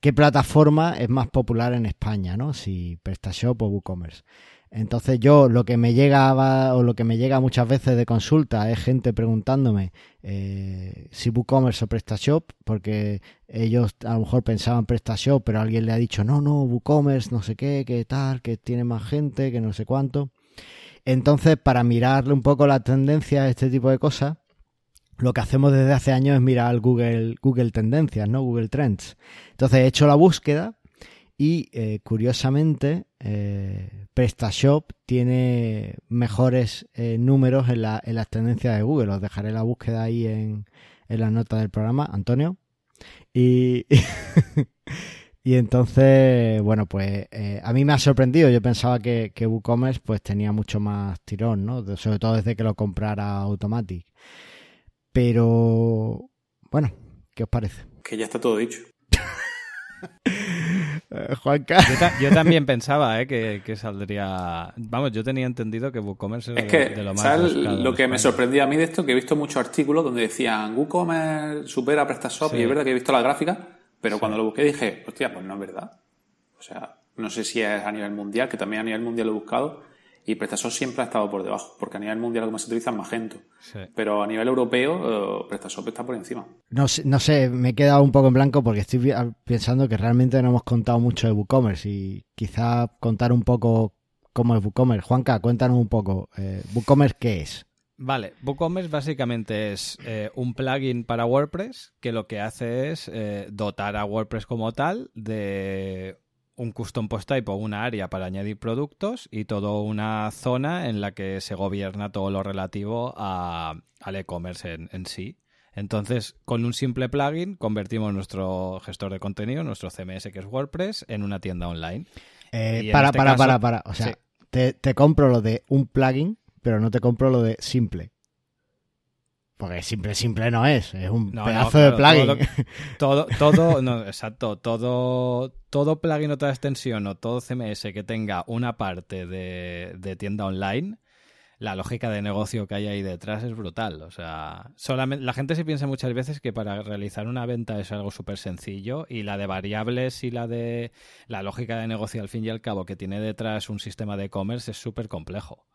qué plataforma es más popular en España, ¿no? Si PrestaShop o WooCommerce. Entonces yo lo que me llega o lo que me llega muchas veces de consulta es gente preguntándome eh, si WooCommerce o PrestaShop, porque ellos a lo mejor pensaban PrestaShop, pero alguien le ha dicho no, no, WooCommerce, no sé qué, qué tal, que tiene más gente, que no sé cuánto. Entonces, para mirarle un poco la tendencia a este tipo de cosas, lo que hacemos desde hace años es mirar Google, Google Tendencias, ¿no? Google Trends. Entonces he hecho la búsqueda y eh, curiosamente, eh, PrestaShop tiene mejores eh, números en, la, en, las tendencias de Google. Os dejaré la búsqueda ahí en, en las notas del programa, Antonio. Y, entonces, bueno, pues a mí me ha sorprendido. Yo pensaba que, que WooCommerce pues tenía mucho más tirón, ¿no? Sobre todo desde que lo comprara Automatic. Pero, bueno, ¿qué os parece? Que ya está todo dicho. Juanca. Yo, también pensaba eh, que, saldría. Vamos, yo tenía entendido que WooCommerce era de, lo más. ¿sabes lo que me sorprendía a mí de esto? Que he visto muchos artículos donde decían WooCommerce supera PrestaShop y es verdad que he visto la gráfica, pero cuando lo busqué dije, hostia, pues no es verdad. O sea, no sé si es a nivel mundial, que también a nivel mundial lo he buscado, y PrestaShop siempre ha estado por debajo, porque a nivel mundial lo que más se utiliza es Magento. Pero a nivel europeo, eh, PrestaShop está por encima. No sé, no sé, me he quedado un poco en blanco porque estoy pensando que realmente no hemos contado mucho de WooCommerce y quizá contar un poco cómo es WooCommerce. Juanca, cuéntanos un poco. Eh, ¿WooCommerce qué es? Vale, WooCommerce básicamente es eh, un plugin para WordPress que lo que hace es dotar a WordPress como tal de un custom post type o una área para añadir productos y toda una zona en la que se gobierna todo lo relativo a, al e-commerce en, sí. Entonces, con un simple plugin convertimos nuestro gestor de contenido, nuestro CMS que es WordPress, en una tienda online. Eh, para, este para, para, para. O sea, te, te compro lo de un plugin, pero no te compro lo de simple. Porque simple, simple no es, es un pedazo de plugin. Todo, todo, no, exacto, todo, todo plugin o toda extensión o todo CMS que tenga una parte de, tienda online, la lógica de negocio que hay ahí detrás es brutal. O sea, solamente, la gente se piensa muchas veces que para realizar una venta es algo súper sencillo y la de variables y la de la lógica de negocio al fin y al cabo que tiene detrás un sistema de e-commerce es súper complejo.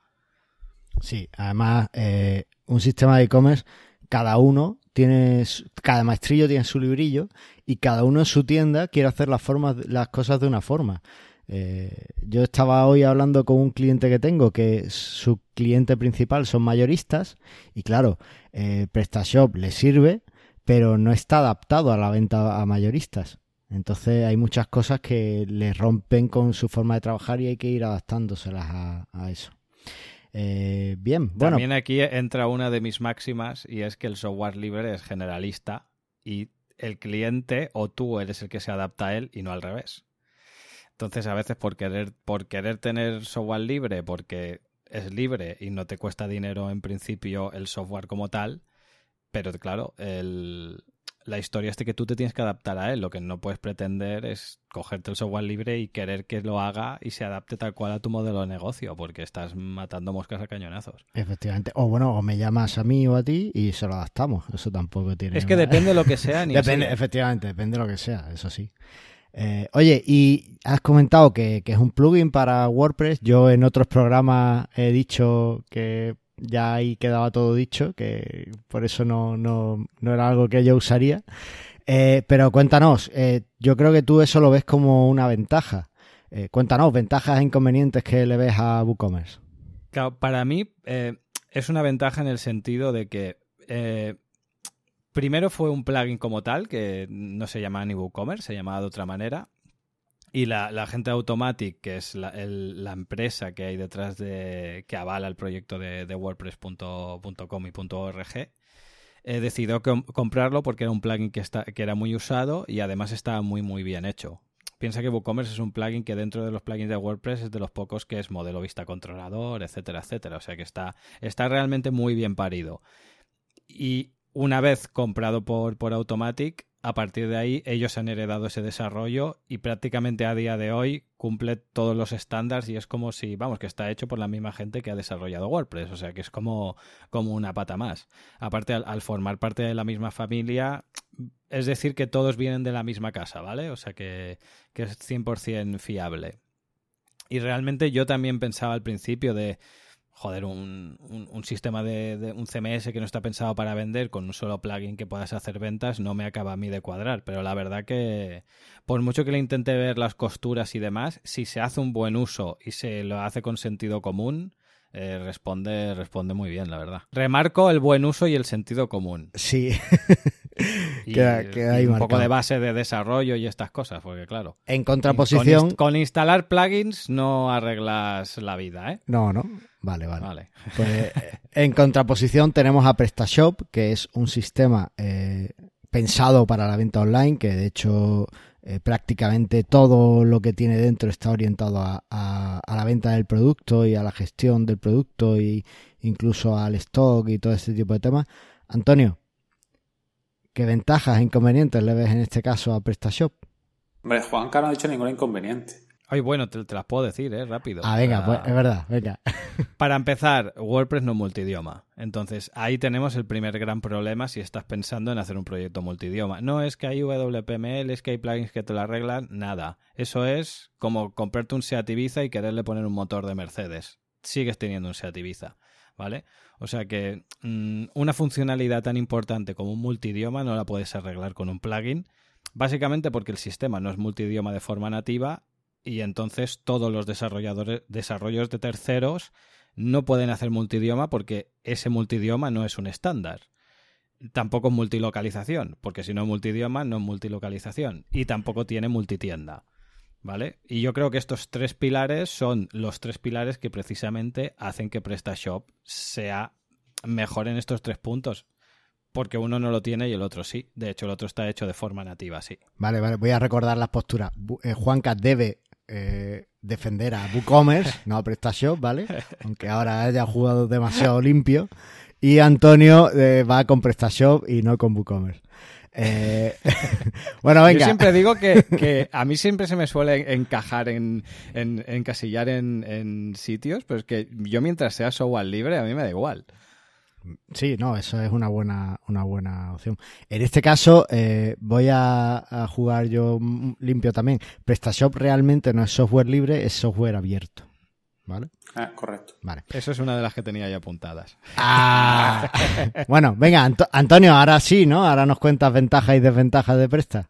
Sí, además, eh, un sistema de e-commerce, cada uno tiene, cada maestrillo tiene su librillo y cada uno en su tienda quiere hacer las, formas, las cosas de una forma. Eh, yo estaba hoy hablando con un cliente que tengo que su cliente principal son mayoristas y claro, eh, PrestaShop le sirve, pero no está adaptado a la venta a mayoristas. Entonces hay muchas cosas que le rompen con su forma de trabajar y hay que ir adaptándoselas a eso. Eh, bien, bueno. También aquí entra una de mis máximas y es que el software libre es generalista y el cliente o tú eres el que se adapta a él y no al revés. Entonces, a veces por querer, por querer tener software libre, porque es libre y no te cuesta dinero en principio el software como tal, pero claro, el, la historia es de que tú te tienes que adaptar a él. Lo que no puedes pretender es cogerte el software libre y querer que lo haga y se adapte tal cual a tu modelo de negocio, porque estás matando moscas a cañonazos. Efectivamente. O bueno, o me llamas a mí o a ti y se lo adaptamos. Eso tampoco tiene. Es que depende de lo que sea. Ni depende, efectivamente, depende de lo que sea, eso sí. Eh, oye, y has comentado que, que es un plugin para WordPress. Yo en otros programas he dicho que ya ahí quedaba todo dicho, que por eso no, no, no era algo que yo usaría. Eh, pero cuéntanos, eh, yo creo que tú eso lo ves como una ventaja. Eh, cuéntanos, ventajas e inconvenientes que le ves a WooCommerce. Claro, para mí es una ventaja en el sentido de que primero fue un plugin como tal, que no se llamaba ni WooCommerce, se llamaba de otra manera. Y la, la gente de Automatic, que es la, empresa que hay detrás de. que avala el proyecto de, WordPress.com y .org, eh, decidió comprarlo porque era un plugin que, está, que era muy usado y además estaba muy, muy bien hecho. Piensa que WooCommerce es un plugin que dentro de los plugins de WordPress es de los pocos que es modelo vista controlador, etcétera, etcétera. O sea que está, está realmente muy bien parido. Y una vez comprado por, por Automatic, a partir de ahí ellos han heredado ese desarrollo y prácticamente a día de hoy cumple todos los estándares y es como si, vamos, que está hecho por la misma gente que ha desarrollado WordPress, o sea que es como, como una pata más. Aparte, al, formar parte de la misma familia, es decir que todos vienen de la misma casa, ¿vale? O sea que, que es 100% fiable. Y realmente yo también pensaba al principio de joder, un, un, sistema de, un CMS que no está pensado para vender con un solo plugin que puedas hacer ventas no me acaba a mí de cuadrar. Pero la verdad que, por mucho que le intente ver las costuras y demás, si se hace un buen uso y se lo hace con sentido común, eh, responde, responde muy bien, la verdad. Remarco el buen uso y el sentido común. Sí. y, un poco de base de desarrollo y estas cosas, porque claro. En contraposición. Con, con, instalar plugins no arreglas la vida, ¿eh? No, no. Vale, vale. Pues, eh, en contraposición tenemos a PrestaShop, que es un sistema eh, pensado para la venta online, que de hecho eh, prácticamente todo lo que tiene dentro está orientado a, la venta del producto y a la gestión del producto e incluso al stock y todo este tipo de temas. Antonio, ¿qué ventajas e inconvenientes le ves en este caso a PrestaShop? Hombre, Juanca no ha dicho ningún inconveniente. Ay, bueno, te, las puedo decir, ¿eh? Rápido. Ah, venga, pues, es verdad, venga. Para empezar, WordPress no es multidioma. Entonces, ahí tenemos el primer gran problema si estás pensando en hacer un proyecto multidioma. No es que hay WPML, es que hay plugins que te lo arreglan, nada. Eso es como comprarte un Seat Ibiza y quererle poner un motor de Mercedes. Sigues teniendo un Seat Ibiza, ¿vale? O sea que mm, una funcionalidad tan importante como un multidioma no la puedes arreglar con un plugin. Básicamente porque el sistema no es multidioma de forma nativa y entonces todos los desarrolladores, desarrollos de terceros no pueden hacer multidioma porque ese multidioma no es un estándar. Tampoco es multilocalización, porque si no es multidioma no es multilocalización. Y tampoco tiene multitienda. ¿Vale? Y yo creo que estos tres pilares son los tres pilares que precisamente hacen que PrestaShop sea mejor en estos tres puntos. Porque uno no lo tiene y el otro sí. De hecho, el otro está hecho de forma nativa, sí. Vale, vale. Voy a recordar las posturas. Eh, Juanca debe eh, defender a WooCommerce, no a PrestaShop, ¿vale? Aunque ahora haya jugado demasiado limpio. Y Antonio eh, va con PrestaShop y no con WooCommerce. Eh, bueno, venga. Yo siempre digo que, a mí siempre se me suele encajar en, en encasillar en, en, sitios, pero es que yo mientras sea software libre, a mí me da igual. Sí, no, eso es una buena, una buena opción. En este caso, eh, voy a, jugar yo limpio también. PrestaShop realmente no es software libre, es software abierto. ¿Vale? Ah, correcto. Vale. Eso es una de las que tenía ya apuntadas. Ah. bueno, venga, Antonio, ahora sí, ¿no? Ahora nos cuentas ventajas y desventajas de Presta.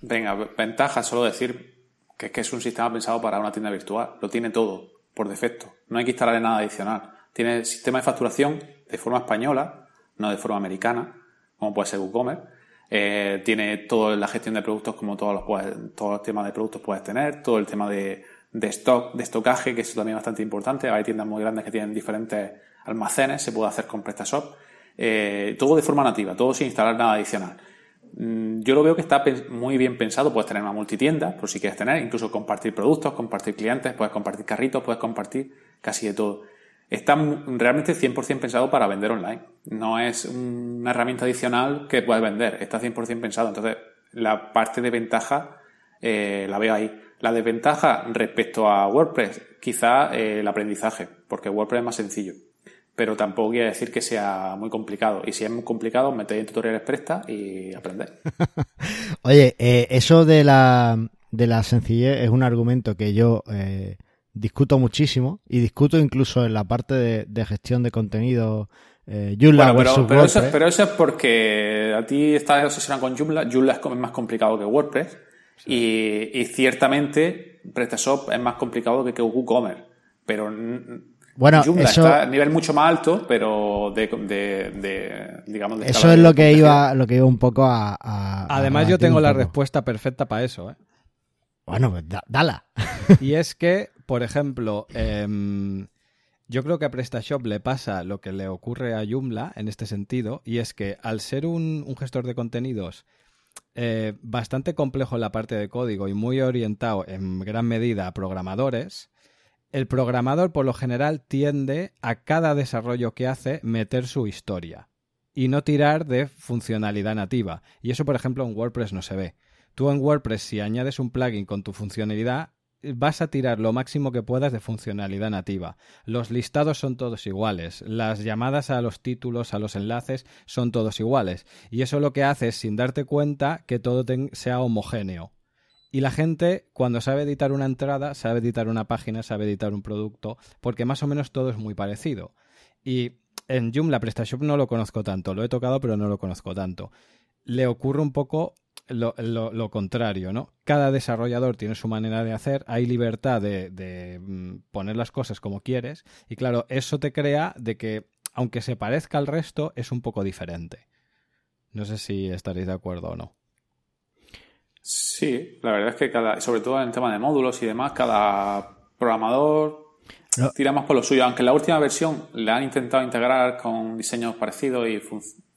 Venga, ventajas, solo decir que es que es un sistema pensado para una tienda virtual. Lo tiene todo, por defecto. No hay que instalarle nada adicional. Tiene sistema de facturación de forma española, no de forma americana, como puede ser WooCommerce. Eh, tiene toda la gestión de productos como todos los, todos los temas de productos puedes tener, todo el tema de, de stock, de estocaje, que es también bastante importante. Hay tiendas muy grandes que tienen diferentes almacenes, se puede hacer con PrestaShop. Eh, todo de forma nativa, todo sin instalar nada adicional. Mm, yo lo veo que está muy bien pensado. Puedes tener una multitienda, por si quieres tener, incluso compartir productos, compartir clientes, puedes compartir carritos, puedes compartir casi de todo está realmente 100% pensado para vender online. No es una herramienta adicional que puedes vender, está 100% pensado. Entonces, la parte de ventaja eh, la veo ahí. La desventaja respecto a WordPress, quizá eh, el aprendizaje, porque WordPress es más sencillo. Pero tampoco quiere decir que sea muy complicado. Y si es muy complicado, metéis en tutoriales presta y aprendéis. Oye, eh, eso de la, de la sencillez es un argumento que yo discuto muchísimo y discuto incluso en la parte de, gestión de contenido eh, Joomla Bueno, pero, versus pero eso, WordPress. pero eso es porque a ti estás obsesionado con Joomla. Joomla es como más complicado que WordPress. Y, y ciertamente PrestaShop es más complicado que, que WooCommerce. Pero Bueno, Joomla eso- está a nivel mucho más alto, pero de, de, de, digamos, de Eso es lo que iba, lo que iba un poco a. a- a Además, yo tengo la respuesta perfecta para eso, ¿eh? Bueno, pues da- dala. Y es que, por ejemplo, em, yo creo que a PrestaShop le pasa lo que le ocurre a Joomla en este sentido, y es que al ser un, gestor de contenidos eh, bastante complejo en la parte de código y muy orientado en gran medida a programadores, el programador por lo general tiende a cada desarrollo que hace meter su historia y no tirar de funcionalidad nativa. Y eso, por ejemplo, en WordPress no se ve. Tú en WordPress, si añades un plugin con tu funcionalidad, vas a tirar lo máximo que puedas de funcionalidad nativa. Los listados son todos iguales, las llamadas a los títulos, a los enlaces, son todos iguales. Y eso lo que hace es, sin darte cuenta, que todo sea homogéneo. Y la gente, cuando sabe editar una entrada, sabe editar una página, sabe editar un producto, porque más o menos todo es muy parecido. Y en Joomla PrestaShop no lo conozco tanto, lo he tocado pero no lo conozco tanto. Le ocurre un poco lo, lo- lo contrario, ¿no? Cada desarrollador tiene su manera de hacer, hay libertad de, de, mm, poner las cosas como quieres y claro, eso te crea de que aunque se parezca al resto, es un poco diferente. No sé si estaréis de acuerdo o no. Sí, la verdad es que cada, sobre todo en el tema de módulos y demás, cada programador No. tira más por lo suyo. Aunque en la última versión le han intentado integrar con diseños parecidos y,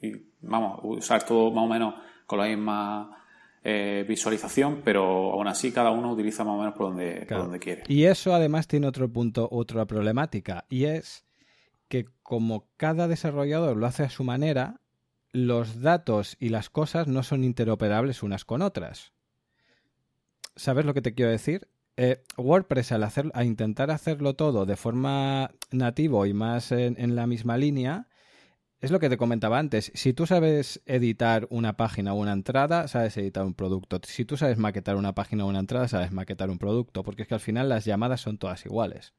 y, vamos, usar todo más o menos con la misma eh, visualización, pero aún así cada uno utiliza más o menos por donde, por donde quiere. Y eso además tiene otro punto, otra problemática, y es que como cada desarrollador lo hace a su manera, los datos y las cosas no son interoperables unas con otras. ¿Sabes lo que te quiero decir? Eh, WordPress al hacer, a intentar hacerlo todo de forma nativo y más en, en la misma línea, es lo que te comentaba antes. Si tú sabes editar una página o una entrada, sabes editar un producto. Si tú sabes maquetar una página o una entrada, sabes maquetar un producto. Porque es que al final las llamadas son todas iguales.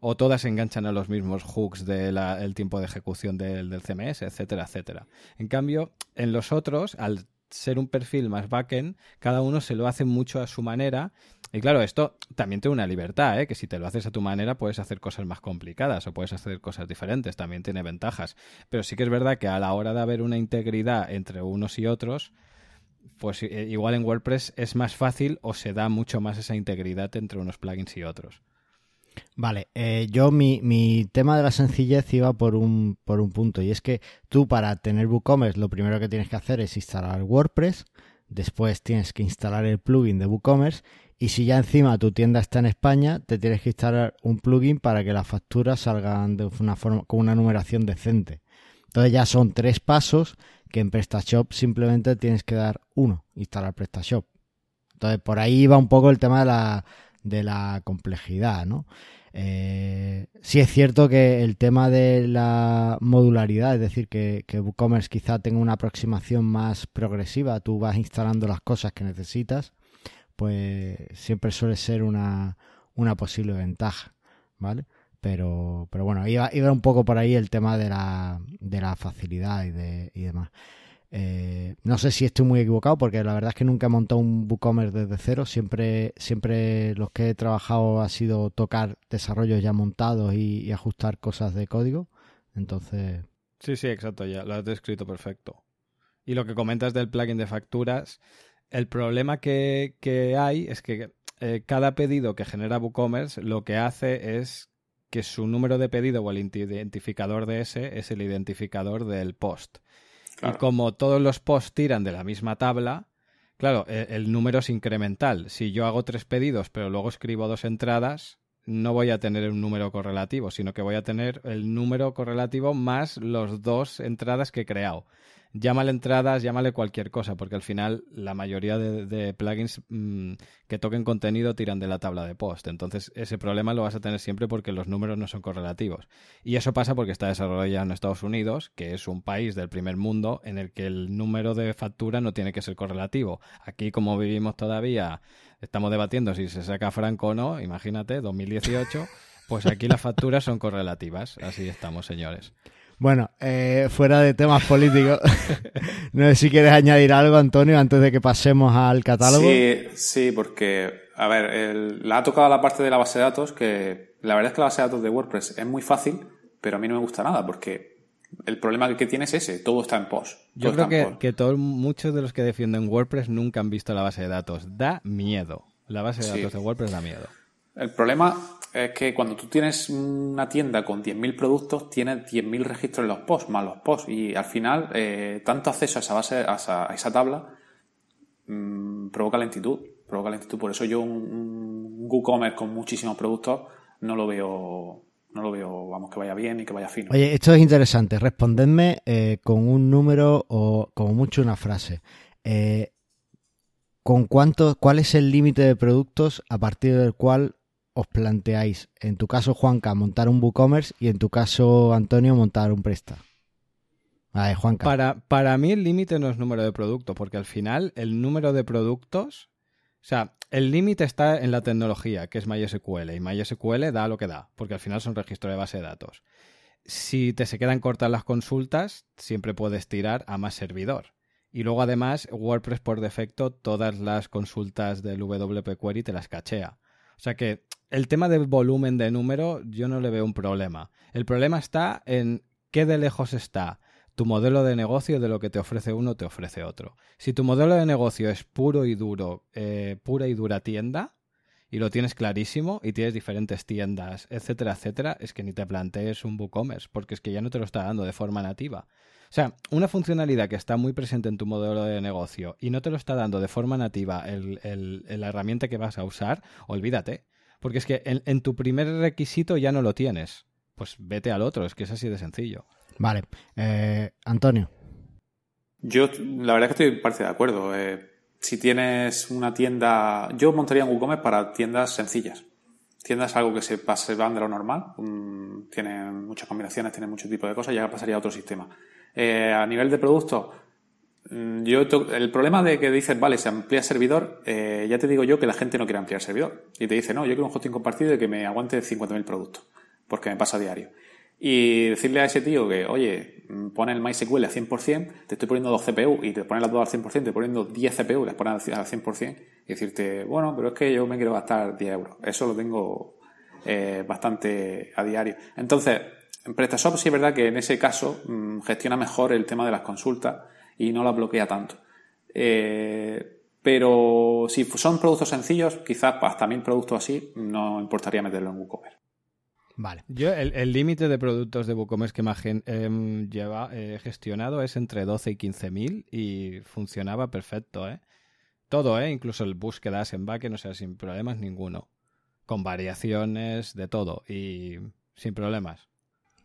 O todas enganchan a los mismos hooks del tiempo de ejecución del, del CMS, etcétera, etcétera. En cambio, en los otros, al ser un perfil más backend, cada uno se lo hace mucho a su manera. Y claro, esto también tiene una libertad, ¿eh? que si te lo haces a tu manera puedes hacer cosas más complicadas o puedes hacer cosas diferentes, también tiene ventajas. Pero sí que es verdad que a la hora de haber una integridad entre unos y otros, pues eh, igual en WordPress es más fácil o se da mucho más esa integridad entre unos plugins y otros. Vale, eh, yo mi, mi tema de la sencillez iba por un, por un punto y es que tú para tener WooCommerce lo primero que tienes que hacer es instalar WordPress, después tienes que instalar el plugin de WooCommerce y si ya encima tu tienda está en España te tienes que instalar un plugin para que las facturas salgan de una forma con una numeración decente. Entonces ya son tres pasos que en PrestaShop simplemente tienes que dar uno, instalar PrestaShop. Entonces por ahí va un poco el tema de la, de la complejidad, ¿no? Eh, sí es cierto que el tema de la modularidad, es decir, que, que WooCommerce quizá tenga una aproximación más progresiva, tú vas instalando las cosas que necesitas, pues siempre suele ser una, una posible ventaja, ¿vale? Pero, pero bueno, iba, iba un poco por ahí el tema de la, de la facilidad y, de, y demás. Eh, no sé si estoy muy equivocado porque la verdad es que nunca he montado un WooCommerce desde cero. Siempre, siempre los que he trabajado ha sido tocar desarrollos ya montados y, ajustar cosas de código. Entonces, Sí, sí, exacto, ya lo has descrito perfecto. Y lo que comentas del plugin de facturas, el problema que, que hay es que eh, cada pedido que genera WooCommerce lo que hace es que su número de pedido o el identificador de ese es el identificador del post. Claro. Y como todos los posts tiran de la misma tabla, claro, el, el, número es incremental. Si yo hago tres pedidos, pero luego escribo dos entradas, no voy a tener un número correlativo, sino que voy a tener el número correlativo más los dos entradas que he creado. Llámale entradas, llámale cualquier cosa, porque al final la mayoría de, plugins mmm, que toquen contenido tiran de la tabla de post. Entonces ese problema lo vas a tener siempre porque los números no son correlativos. Y eso pasa porque está desarrollado en Estados Unidos, que es un país del primer mundo en el que el número de factura no tiene que ser correlativo. Aquí como vivimos todavía, estamos debatiendo si se saca franco o no, imagínate, 2018, pues aquí las facturas son correlativas. Así estamos, señores. Bueno, eh, fuera de temas políticos, no sé si quieres añadir algo, Antonio, antes de que pasemos al catálogo. Sí, sí, porque, a ver, el, la ha tocado la parte de la base de datos, que la verdad es que la base de datos de WordPress es muy fácil, pero a mí no me gusta nada, porque el problema que tiene es ese, todo está en post. Yo creo que, que todos, muchos de los que defienden WordPress nunca han visto la base de datos. Da miedo. La base de datos de WordPress da miedo. El problema es que cuando tú tienes una tienda con 10.000 productos, tienes 10.000 registros en los posts, más los posts. Y al final, eh, tanto acceso a esa base, a esa, tabla, mmm, provoca lentitud. Provoca lentitud. Por eso yo un, un WooCommerce con muchísimos productos no lo veo no lo veo, vamos, que vaya bien y que vaya fino. Oye, esto es interesante. Respondedme eh, con un número o como mucho una frase. Eh, ¿Con cuánto, cuál es el límite de productos a partir del cual os planteáis, en tu caso, Juanca, montar un WooCommerce y en tu caso, Antonio, montar un Presta? Vale, Juanca. Para, para mí el límite no es número de productos, porque al final el número de productos o sea, el límite está en la tecnología, que es MySQL, y MySQL da lo que da, porque al final son registros de base de datos. Si te se quedan cortas las consultas, siempre puedes tirar a más servidor. Y luego además, WordPress por defecto, todas las consultas del WP Query te las cachea. O sea que el tema del volumen de número yo no le veo un problema. El problema está en qué de lejos está tu modelo de negocio de lo que te ofrece uno te ofrece otro. Si tu modelo de negocio es puro y duro, eh, pura y dura tienda, y lo tienes clarísimo, y tienes diferentes tiendas, etcétera, etcétera, es que ni te plantees un WooCommerce, porque es que ya no te lo está dando de forma nativa. O sea, una funcionalidad que está muy presente en tu modelo de negocio y no te lo está dando de forma nativa el, la herramienta que vas a usar, olvídate. Porque es que en tu primer requisito ya no lo tienes. Pues vete al otro, es que es así de sencillo. Vale. Eh, Antonio. Yo, la verdad es que estoy parece de acuerdo. Eh, si tienes una tienda. Yo montaría un WooCommerce para tiendas sencillas. Tiendas algo que se, pase, van de lo normal. Um, tienen muchas combinaciones, tienen muchos tipos de cosas, ya pasaría a otro sistema. Eh, a nivel de producto, mm, yo el problema de que dices, vale, se amplía servidor, eh, ya te digo yo que la gente no quiere ampliar servidor. Y te dice, no, yo quiero un hosting compartido y que me aguante 50.000 productos, porque me pasa a diario y decirle a ese tío que, oye, pone el MySQL al 100%, te estoy poniendo dos CPU y te pones las dos al 100%, te poniendo 10 CPU y las pones al 100%, y decirte, bueno, pero es que yo me quiero gastar 10 euros. Eso lo tengo eh, bastante a diario. Entonces, en PrestaShop sí es verdad que en ese caso mm, gestiona mejor el tema de las consultas y no la bloquea tanto. Eh, pero si son productos sencillos, quizás hasta mil productos así, no importaría meterlo en WooCommerce. Vale. Yo, el límite de productos de WooCommerce que más eh, lleva gestionado es entre 12 y 15 mil y funcionaba perfecto, ¿eh? Todo, ¿eh? Incluso el búsquedas en backend, o sea, sin problemas ninguno. Con variaciones de todo y sin problemas.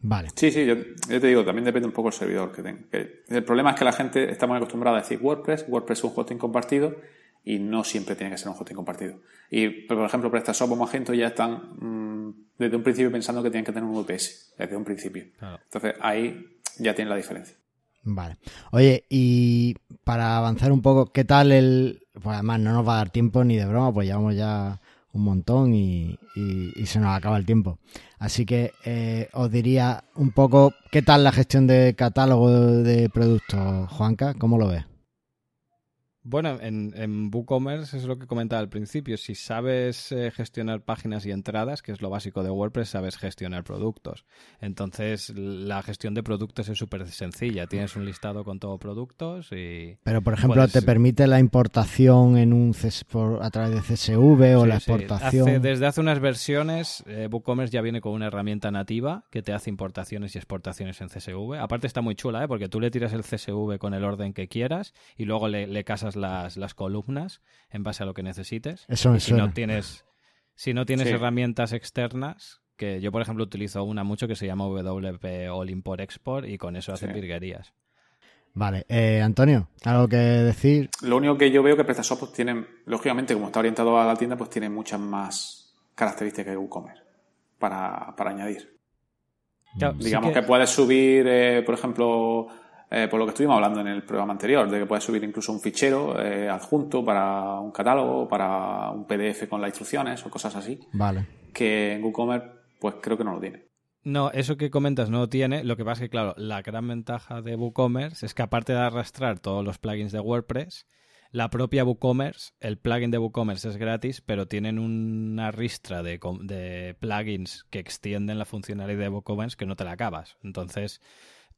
Vale. Sí, sí, yo, te digo, también depende un poco del servidor que tenga. El problema es que la gente está muy acostumbrada a decir WordPress, WordPress es un hosting compartido y no siempre tiene que ser un hosting compartido. Y, por ejemplo, PrestaShop o Magento ya están mm, desde un principio pensando que tienen que tener un VPS, desde un principio. Entonces, ahí ya tiene la diferencia. Vale. Oye, y para avanzar un poco, ¿qué tal el...? Pues además no nos va a dar tiempo ni de broma, pues llevamos ya un montón y, se nos acaba el tiempo. Así que eh, os diría un poco, ¿qué tal la gestión de catálogo de productos, Juanca? ¿Cómo lo ves? Bueno, en, en WooCommerce es lo que comentaba al principio. Si sabes eh, gestionar páginas y entradas, que es lo básico de WordPress, sabes gestionar productos. Entonces, la gestión de productos es súper sencilla. Tienes un listado con todos productos y... Pero, por ejemplo, ¿te permite la importación en un a través de CSV o la exportación? desde hace unas versiones, eh, WooCommerce ya viene con una herramienta nativa que te hace importaciones y exportaciones en CSV. Aparte está muy chula, ¿eh? porque tú le tiras el CSV con el orden que quieras y luego le, le casas las, las columnas en base a lo que necesites. Eso si no tienes, si no tienes herramientas externas, que yo por ejemplo utilizo una mucho que se llama WP All Import Export y con eso hace virguerías. Vale, eh, Antonio, ¿algo que decir? Lo único que yo veo que PrestaShop pues, tienen, lógicamente, como está orientado a la tienda, pues tiene muchas más características que WooCommerce para, para añadir. Digamos que... puedes subir, eh, por ejemplo, eh, por lo que estuvimos hablando en el programa anterior, de que puedes subir incluso un fichero eh, adjunto para un catálogo, para un PDF con las instrucciones o cosas así. Vale. Que en WooCommerce, pues creo que no lo tiene. No, eso que comentas no lo tiene. Lo que pasa es que, claro, la gran ventaja de WooCommerce es que aparte de arrastrar todos los plugins de WordPress, la propia WooCommerce, el plugin de WooCommerce es gratis, pero tienen una ristra de, de plugins que extienden la funcionalidad de WooCommerce que no te la acabas. Entonces,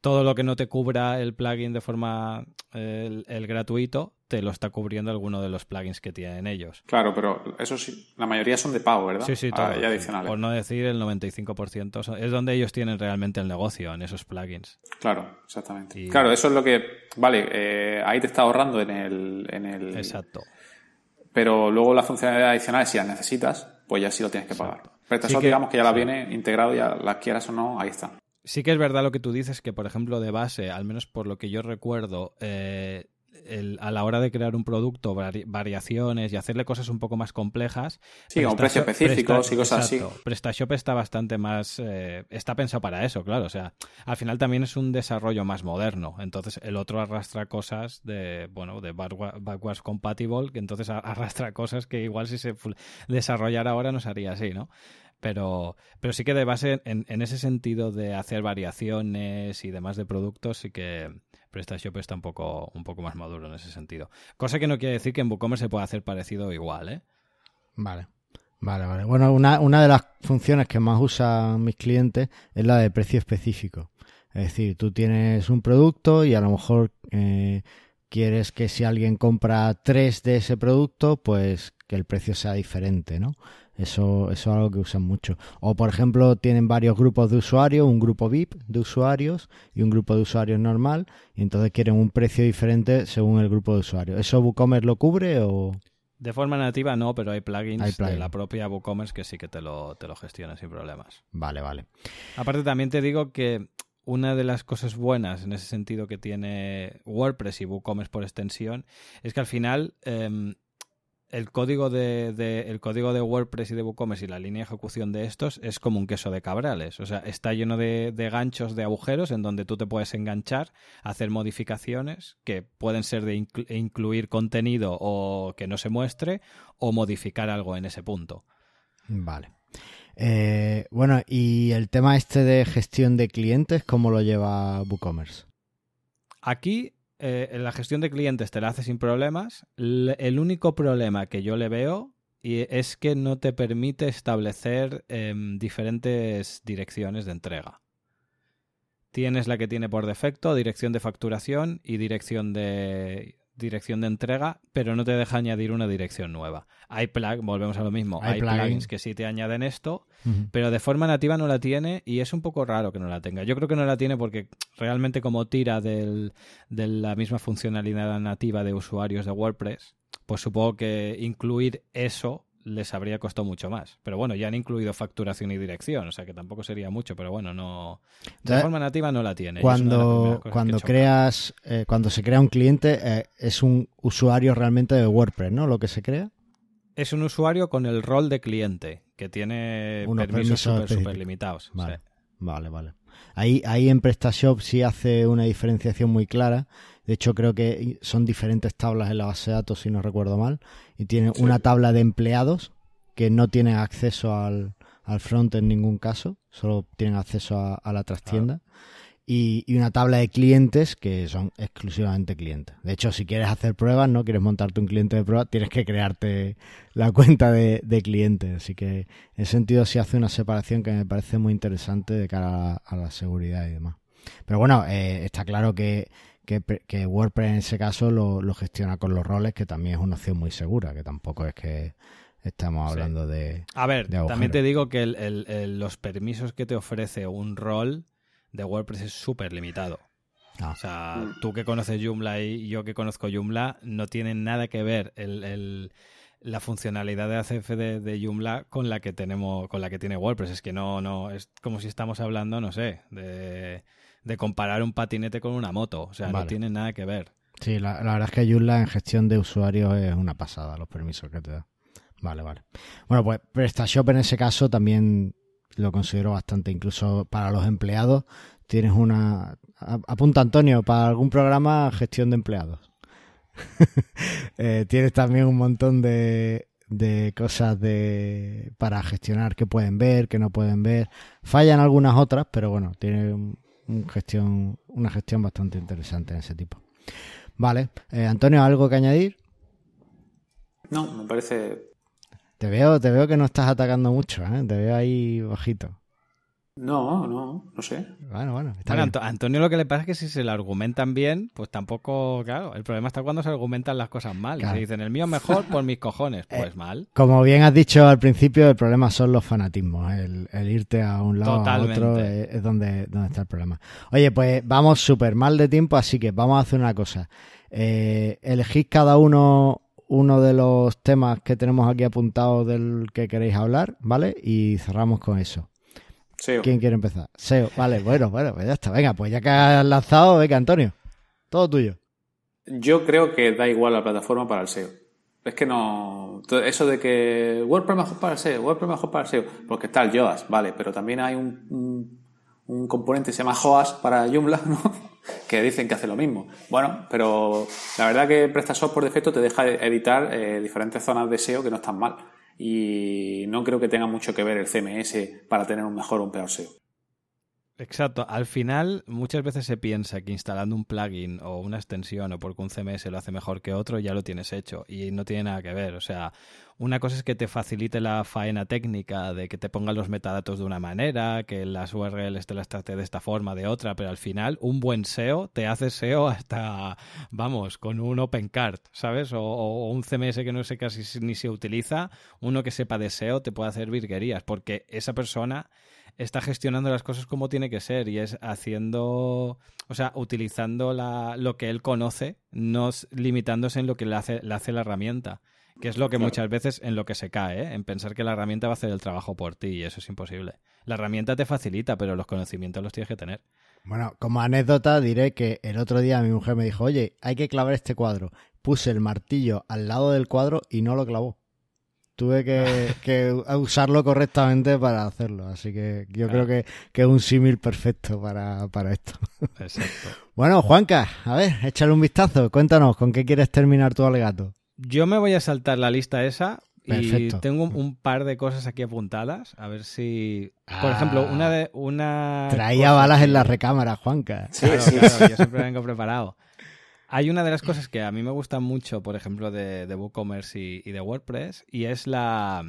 todo lo que no te cubra el plugin de forma el, gratuito te lo está cubriendo alguno de los plugins que tienen ellos. Claro, pero eso sí, la mayoría son de pago, ¿verdad? Sí, sí, ah, todo, adicionales. Por no decir el 95%, es donde ellos tienen realmente el negocio, en esos plugins. Claro, exactamente. Claro, eso es lo que, vale, eh, ahí te está ahorrando en el, en el... Exacto. Pero luego las funcionalidades adicionales, si las necesitas, pues ya sí lo tienes que pagar. Pero eso digamos que ya la viene integrado, ya las quieras o no, ahí está. Sí que es verdad lo que tú dices, que por ejemplo de base, al menos por lo que yo recuerdo, eh, a la hora de crear un producto, variaciones y hacerle cosas un poco más complejas. Sí, con precios específicos y cosas así. PrestaShop está bastante más. Eh, está pensado para eso, claro. O sea, al final también es un desarrollo más moderno. Entonces, el otro arrastra cosas de, bueno, de backwards compatible, que entonces arrastra cosas que igual si se desarrollara ahora nos haría así, ¿no? Pero, pero sí que de base, en, ese sentido de hacer variaciones y demás de productos, sí que PrestaShop está un poco, un poco más maduro en ese sentido. Cosa que no quiere decir que en WooCommerce se pueda hacer parecido igual, ¿eh? Vale. Vale, vale. Bueno, una, una de las funciones que más usan mis clientes es la de precio específico. Es decir, tú tienes un producto y a lo mejor eh, quieres que si alguien compra tres de ese producto, pues que el precio sea diferente, ¿no? Eso, eso es algo que usan mucho. O, por ejemplo, tienen varios grupos de usuarios, un grupo VIP de usuarios y un grupo de usuarios normal, y entonces quieren un precio diferente según el grupo de usuarios. ¿Eso WooCommerce lo cubre o...? De forma nativa no, pero hay plugins de la propia WooCommerce que sí que te lo, te lo gestiona sin problemas. Vale, vale. Aparte también te digo que una de las cosas buenas en ese sentido que tiene WordPress y WooCommerce por extensión es que al final em, el código de, el código de WordPress y de WooCommerce y la línea de ejecución de estos es como un queso de cabrales. O sea, está lleno de, ganchos, de agujeros en donde tú te puedes enganchar, hacer modificaciones que pueden ser de incluir contenido o que no se muestre o modificar algo en ese punto. Vale. Eh, bueno, y el tema este de gestión de clientes, ¿cómo lo lleva WooCommerce? Aquí eh, la gestión de clientes te la hace sin problemas. el único problema que yo le veo es que no te permite establecer em, diferentes direcciones de entrega. Tienes la que tiene por defecto, dirección de facturación y dirección de dirección de entrega, pero no te deja añadir una dirección nueva. Hay plug, volvemos a lo mismo, hay, plugins que sí te añaden esto, pero de forma nativa no la tiene y es un poco raro que no la tenga. Yo creo que no la tiene porque realmente como tira de la misma funcionalidad nativa de usuarios de WordPress, pues supongo que incluir eso les habría costado mucho más. Pero bueno, ya han incluido facturación y dirección, o sea que tampoco sería mucho, pero bueno, no. De forma nativa no la tiene. Cuando, cuando creas, eh, cuando se crea un cliente, eh, es un usuario realmente de WordPress, ¿no? Lo que se crea. Es un usuario con el rol de cliente, que tiene permisos súper limitados. Vale, vale, vale. Ahí, ahí en PrestaShop sí hace una diferenciación muy clara. De hecho, creo que son diferentes tablas en la base de datos, si no recuerdo mal. Y tiene una tabla de empleados que no tienen acceso al, al front en ningún caso, solo tienen acceso a, la trastienda. Y, una tabla de clientes que son exclusivamente clientes. De hecho, si quieres hacer pruebas, no quieres montarte un cliente de pruebas, tienes que crearte la cuenta de, clientes. Así que en ese sentido sí hace una separación que me parece muy interesante de cara a, la seguridad y demás. Pero bueno, eh, está claro que, que, WordPress en ese caso lo, gestiona con los roles, que también es una opción muy segura, que tampoco es que estamos hablando de... A ver, también te digo que los permisos que te ofrece un rol de WordPress es súper limitado. Ah. O sea, tú que conoces Joomla y yo que conozco Joomla, no tienen nada que ver el, la funcionalidad de ACF de, de, Joomla con la que tenemos, con la que tiene WordPress. Es que no, no, es como si estamos hablando, no sé, de, comparar un patinete con una moto. O sea, no tiene nada que ver. Sí, la, la, verdad es que Joomla en gestión de usuarios es una pasada, los permisos que te da. Vale, vale. Bueno, pues PrestaShop en ese caso también lo considero bastante, incluso para los empleados. Tienes una. Apunta Antonio, para algún programa, gestión de empleados. Eh, tienes también un montón de, de cosas de para gestionar qué pueden ver, qué no pueden ver. Fallan algunas otras, pero bueno, tiene un, gestión, una gestión bastante interesante en ese tipo. Vale, eh, Antonio, ¿algo que añadir? No, me parece. Te veo, te veo que no estás atacando mucho, ¿eh? te veo ahí bajito. No, no, no sé. Bueno, bueno. Antonio lo que le pasa es que si se lo argumentan bien, pues tampoco, claro, el problema está cuando se argumentan las cosas mal. Se dicen, el mío mejor por mis cojones, pues eh, mal. Como bien has dicho al principio, el problema son los fanatismos. El, irte a un lado o a otro es, donde, donde, está el problema. Oye, pues vamos súper mal de tiempo, así que vamos a hacer una cosa. Eh, elegid cada uno uno de los temas que tenemos aquí apuntados del que queréis hablar, ¿vale? Y cerramos con eso. ¿Quién quiere empezar? SEO. Vale, bueno, bueno, pues ya está. Venga, pues ya que has lanzado, venga, Antonio. Todo tuyo. Yo creo que da igual la plataforma para el SEO. Es que no. Eso de que WordPress mejor para el SEO, WordPress mejor para el SEO. Porque está el Yoast, vale, pero también hay un, un, componente que se llama Joas para Joomla, ¿no? que dicen que hace lo mismo. Bueno, pero la verdad que PrestaShop por defecto te deja editar eh, diferentes zonas de SEO que no están mal y no creo que tenga mucho que ver el CMS para tener un mejor o un peor SEO. Exacto. Al final, muchas veces se piensa que instalando un plugin o una extensión o porque un CMS lo hace mejor que otro, ya lo tienes hecho. Y no tiene nada que ver. O sea, una cosa es que te facilite la faena técnica de que te pongan los metadatos de una manera, que las URLs te las trate de esta forma, de otra, pero al final, un buen SEO te hace SEO hasta, vamos, con un OpenCart, ¿sabes? O, o un CMS que no sé casi ni se utiliza, uno que sepa de SEO te puede hacer virguerías, porque esa persona está gestionando las cosas como tiene que ser y es haciendo, o sea, utilizando la, lo que él conoce, no limitándose en lo que le hace, le hace la herramienta. Que es lo que muchas veces en lo que se cae, ¿eh? en pensar que la herramienta va a hacer el trabajo por ti y eso es imposible. La herramienta te facilita, pero los conocimientos los tienes que tener. Bueno, como anécdota diré que el otro día mi mujer me dijo, oye, hay que clavar este cuadro. Puse el martillo al lado del cuadro y no lo clavó. Tuve que, usarlo correctamente para hacerlo. Así que yo creo que, es un símil perfecto para, esto. Exacto. bueno, Juanca, a ver, échale un vistazo. Cuéntanos, ¿con qué quieres terminar tu alegato? Yo me voy a saltar la lista esa y tengo un par de cosas aquí apuntadas. A ver si. Por ejemplo, una de. una Traía balas en la recámara, Juanca. Sí, sí. Claro, yo siempre vengo preparado. Hay una de las cosas que a mí me gusta mucho, por ejemplo, de, WooCommerce y, de WordPress, y es la,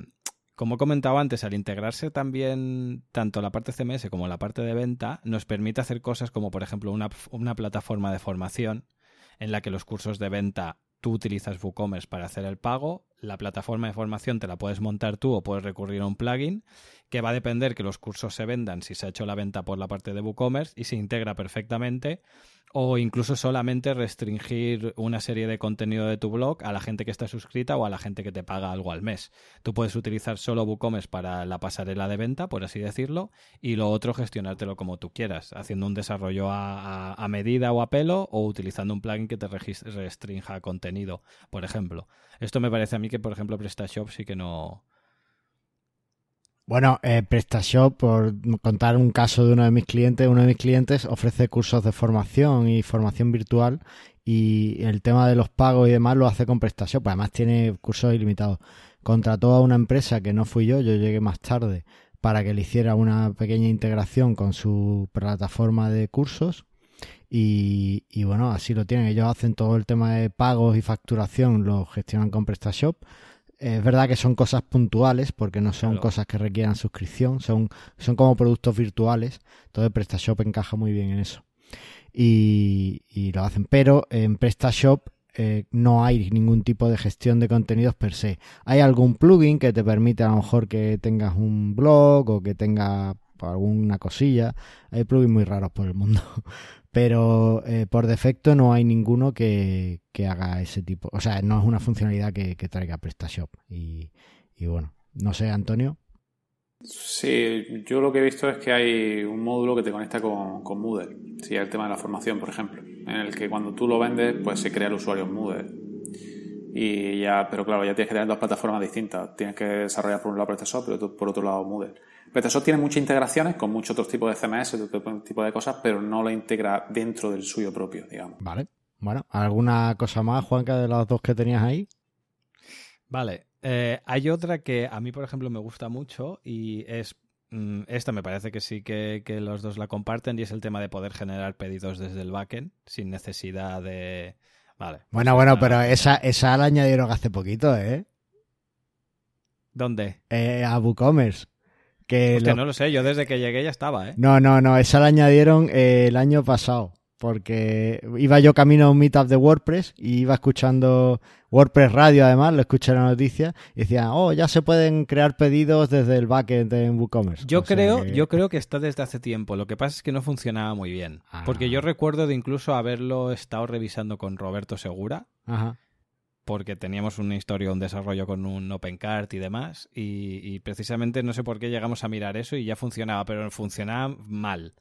como he comentado antes, al integrarse también tanto la parte CMS como la parte de venta, nos permite hacer cosas como, por ejemplo, una, una plataforma de formación en la que los cursos de venta tú utilizas WooCommerce para hacer el pago, la plataforma de formación te la puedes montar tú o puedes recurrir a un plugin que va a depender que los cursos se vendan si se ha hecho la venta por la parte de WooCommerce y se integra perfectamente o incluso solamente restringir una serie de contenido de tu blog a la gente que está suscrita o a la gente que te paga algo al mes. Tú puedes utilizar solo WooCommerce para la pasarela de venta, por así decirlo, y lo otro gestionártelo como tú quieras, haciendo un desarrollo a, medida o a pelo o utilizando un plugin que te restrinja contenido, por ejemplo. Esto me parece a mí que, por ejemplo, PrestaShop sí que no, bueno, eh, PrestaShop, por contar un caso de uno de mis clientes, uno de mis clientes ofrece cursos de formación y formación virtual y el tema de los pagos y demás lo hace con PrestaShop. Pues además tiene cursos ilimitados. Contrató a una empresa que no fui yo, yo llegué más tarde para que le hiciera una pequeña integración con su plataforma de cursos. Y, y bueno, así lo tienen. Ellos hacen todo el tema de pagos y facturación, lo gestionan con PrestaShop es verdad que son cosas puntuales porque no son cosas que requieran suscripción, son, son como productos virtuales. Entonces PrestaShop encaja muy bien en eso. Y, lo hacen. Pero en PrestaShop eh, no hay ningún tipo de gestión de contenidos per se. Hay algún plugin que te permite a lo mejor que tengas un blog o que tenga alguna cosilla. Hay plugins muy raros por el mundo pero eh, por defecto no hay ninguno que, haga ese tipo. O sea, no es una funcionalidad que, traiga PrestaShop. Y, bueno, no sé, Antonio. Sí, yo lo que he visto es que hay un módulo que te conecta con, Moodle. Sí, el tema de la formación, por ejemplo, en el que cuando tú lo vendes, pues se crea el usuario en Moodle. Y ya, pero claro, ya tienes que tener dos plataformas distintas. Tienes que desarrollar por un lado PrestaShop, pero por otro lado Moodle. PrestaShop tiene muchas integraciones con muchos otros tipos de CMS, otro tipo de cosas, pero no lo integra dentro del suyo propio, digamos. Vale. Bueno, ¿alguna cosa más, Juanca, de las dos que tenías ahí? Vale. Eh, hay otra que a mí, por ejemplo, me gusta mucho y es mm, esta me parece que sí que, los dos la comparten y es el tema de poder generar pedidos desde el backend sin necesidad de... Vale. Bueno, bueno, pero esa, esa la añadieron hace poquito, ¿eh? ¿Dónde? Eh, a WooCommerce. Que no lo sé, yo desde que llegué ya estaba, ¿eh? No, no, no, esa la añadieron eh, el año pasado porque iba yo camino a un meetup de WordPress y iba escuchando WordPress Radio además, lo escuché en la noticia y decía, oh, ya se pueden crear pedidos desde el backend en WooCommerce. Yo creo, que... yo creo que está desde hace tiempo. Lo que pasa es que no funcionaba muy bien. Porque yo ah. recuerdo de incluso haberlo estado revisando con Roberto Segura. Porque teníamos una historia, un desarrollo con un OpenCart y demás. Y, y precisamente no sé por qué llegamos a mirar eso y ya funcionaba, pero funcionaba mal.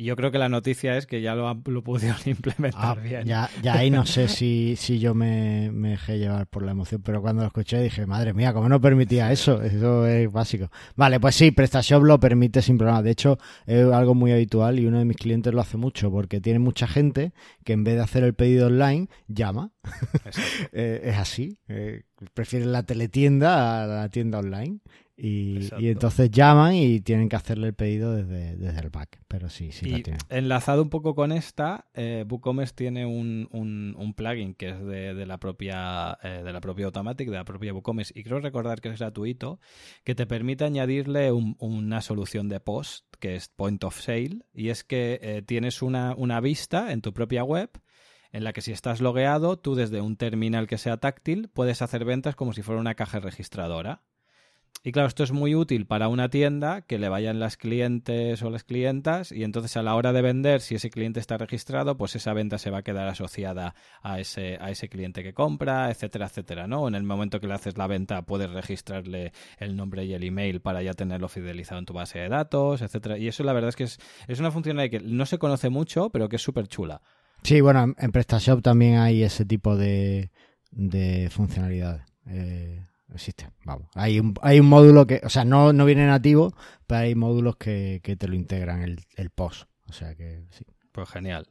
Y yo creo que la noticia es que ya lo, lo pudieron implementar ah, bien. Ya, ya ahí no sé si, si yo me, me, dejé llevar por la emoción, pero cuando lo escuché dije, madre mía, ¿cómo no permitía eso? Eso es básico. Vale, pues sí, PrestaShop lo permite sin problema. De hecho, es algo muy habitual y uno de mis clientes lo hace mucho porque tiene mucha gente que en vez de hacer el pedido online, llama. Eh, es así. Eh, prefieren la teletienda a la tienda online. Y, entonces llaman y tienen que hacerle el pedido desde, desde el back. Pero sí, sí y Enlazado un poco con esta, eh, WooCommerce tiene un, un, plugin que es de, la propia eh, de la propia Automatic, de la propia WooCommerce, y creo recordar que es gratuito, que te permite añadirle una solución de post, que es Point of Sale, y es que eh, tienes una, una vista en tu propia web en la que si estás logueado, tú desde un terminal que sea táctil puedes hacer ventas como si fuera una caja registradora. Y claro, esto es muy útil para una tienda que le vayan las clientes o las clientas y entonces a la hora de vender, si ese cliente está registrado, pues esa venta se va a quedar asociada a ese, a ese cliente que compra, etcétera, etcétera, ¿no? En el momento que le haces la venta puedes registrarle el nombre y el email para ya tenerlo fidelizado en tu base de datos, etcétera. Y eso la verdad es que es, es una funcionalidad que no se conoce mucho, pero que es súper chula. Sí, bueno, en PrestaShop también hay ese tipo de, de funcionalidades. Eh, existe, vamos. Hay un, hay un módulo que, o sea, no, no viene nativo, pero hay módulos que, te lo integran el, el post. O sea que sí. Pues genial.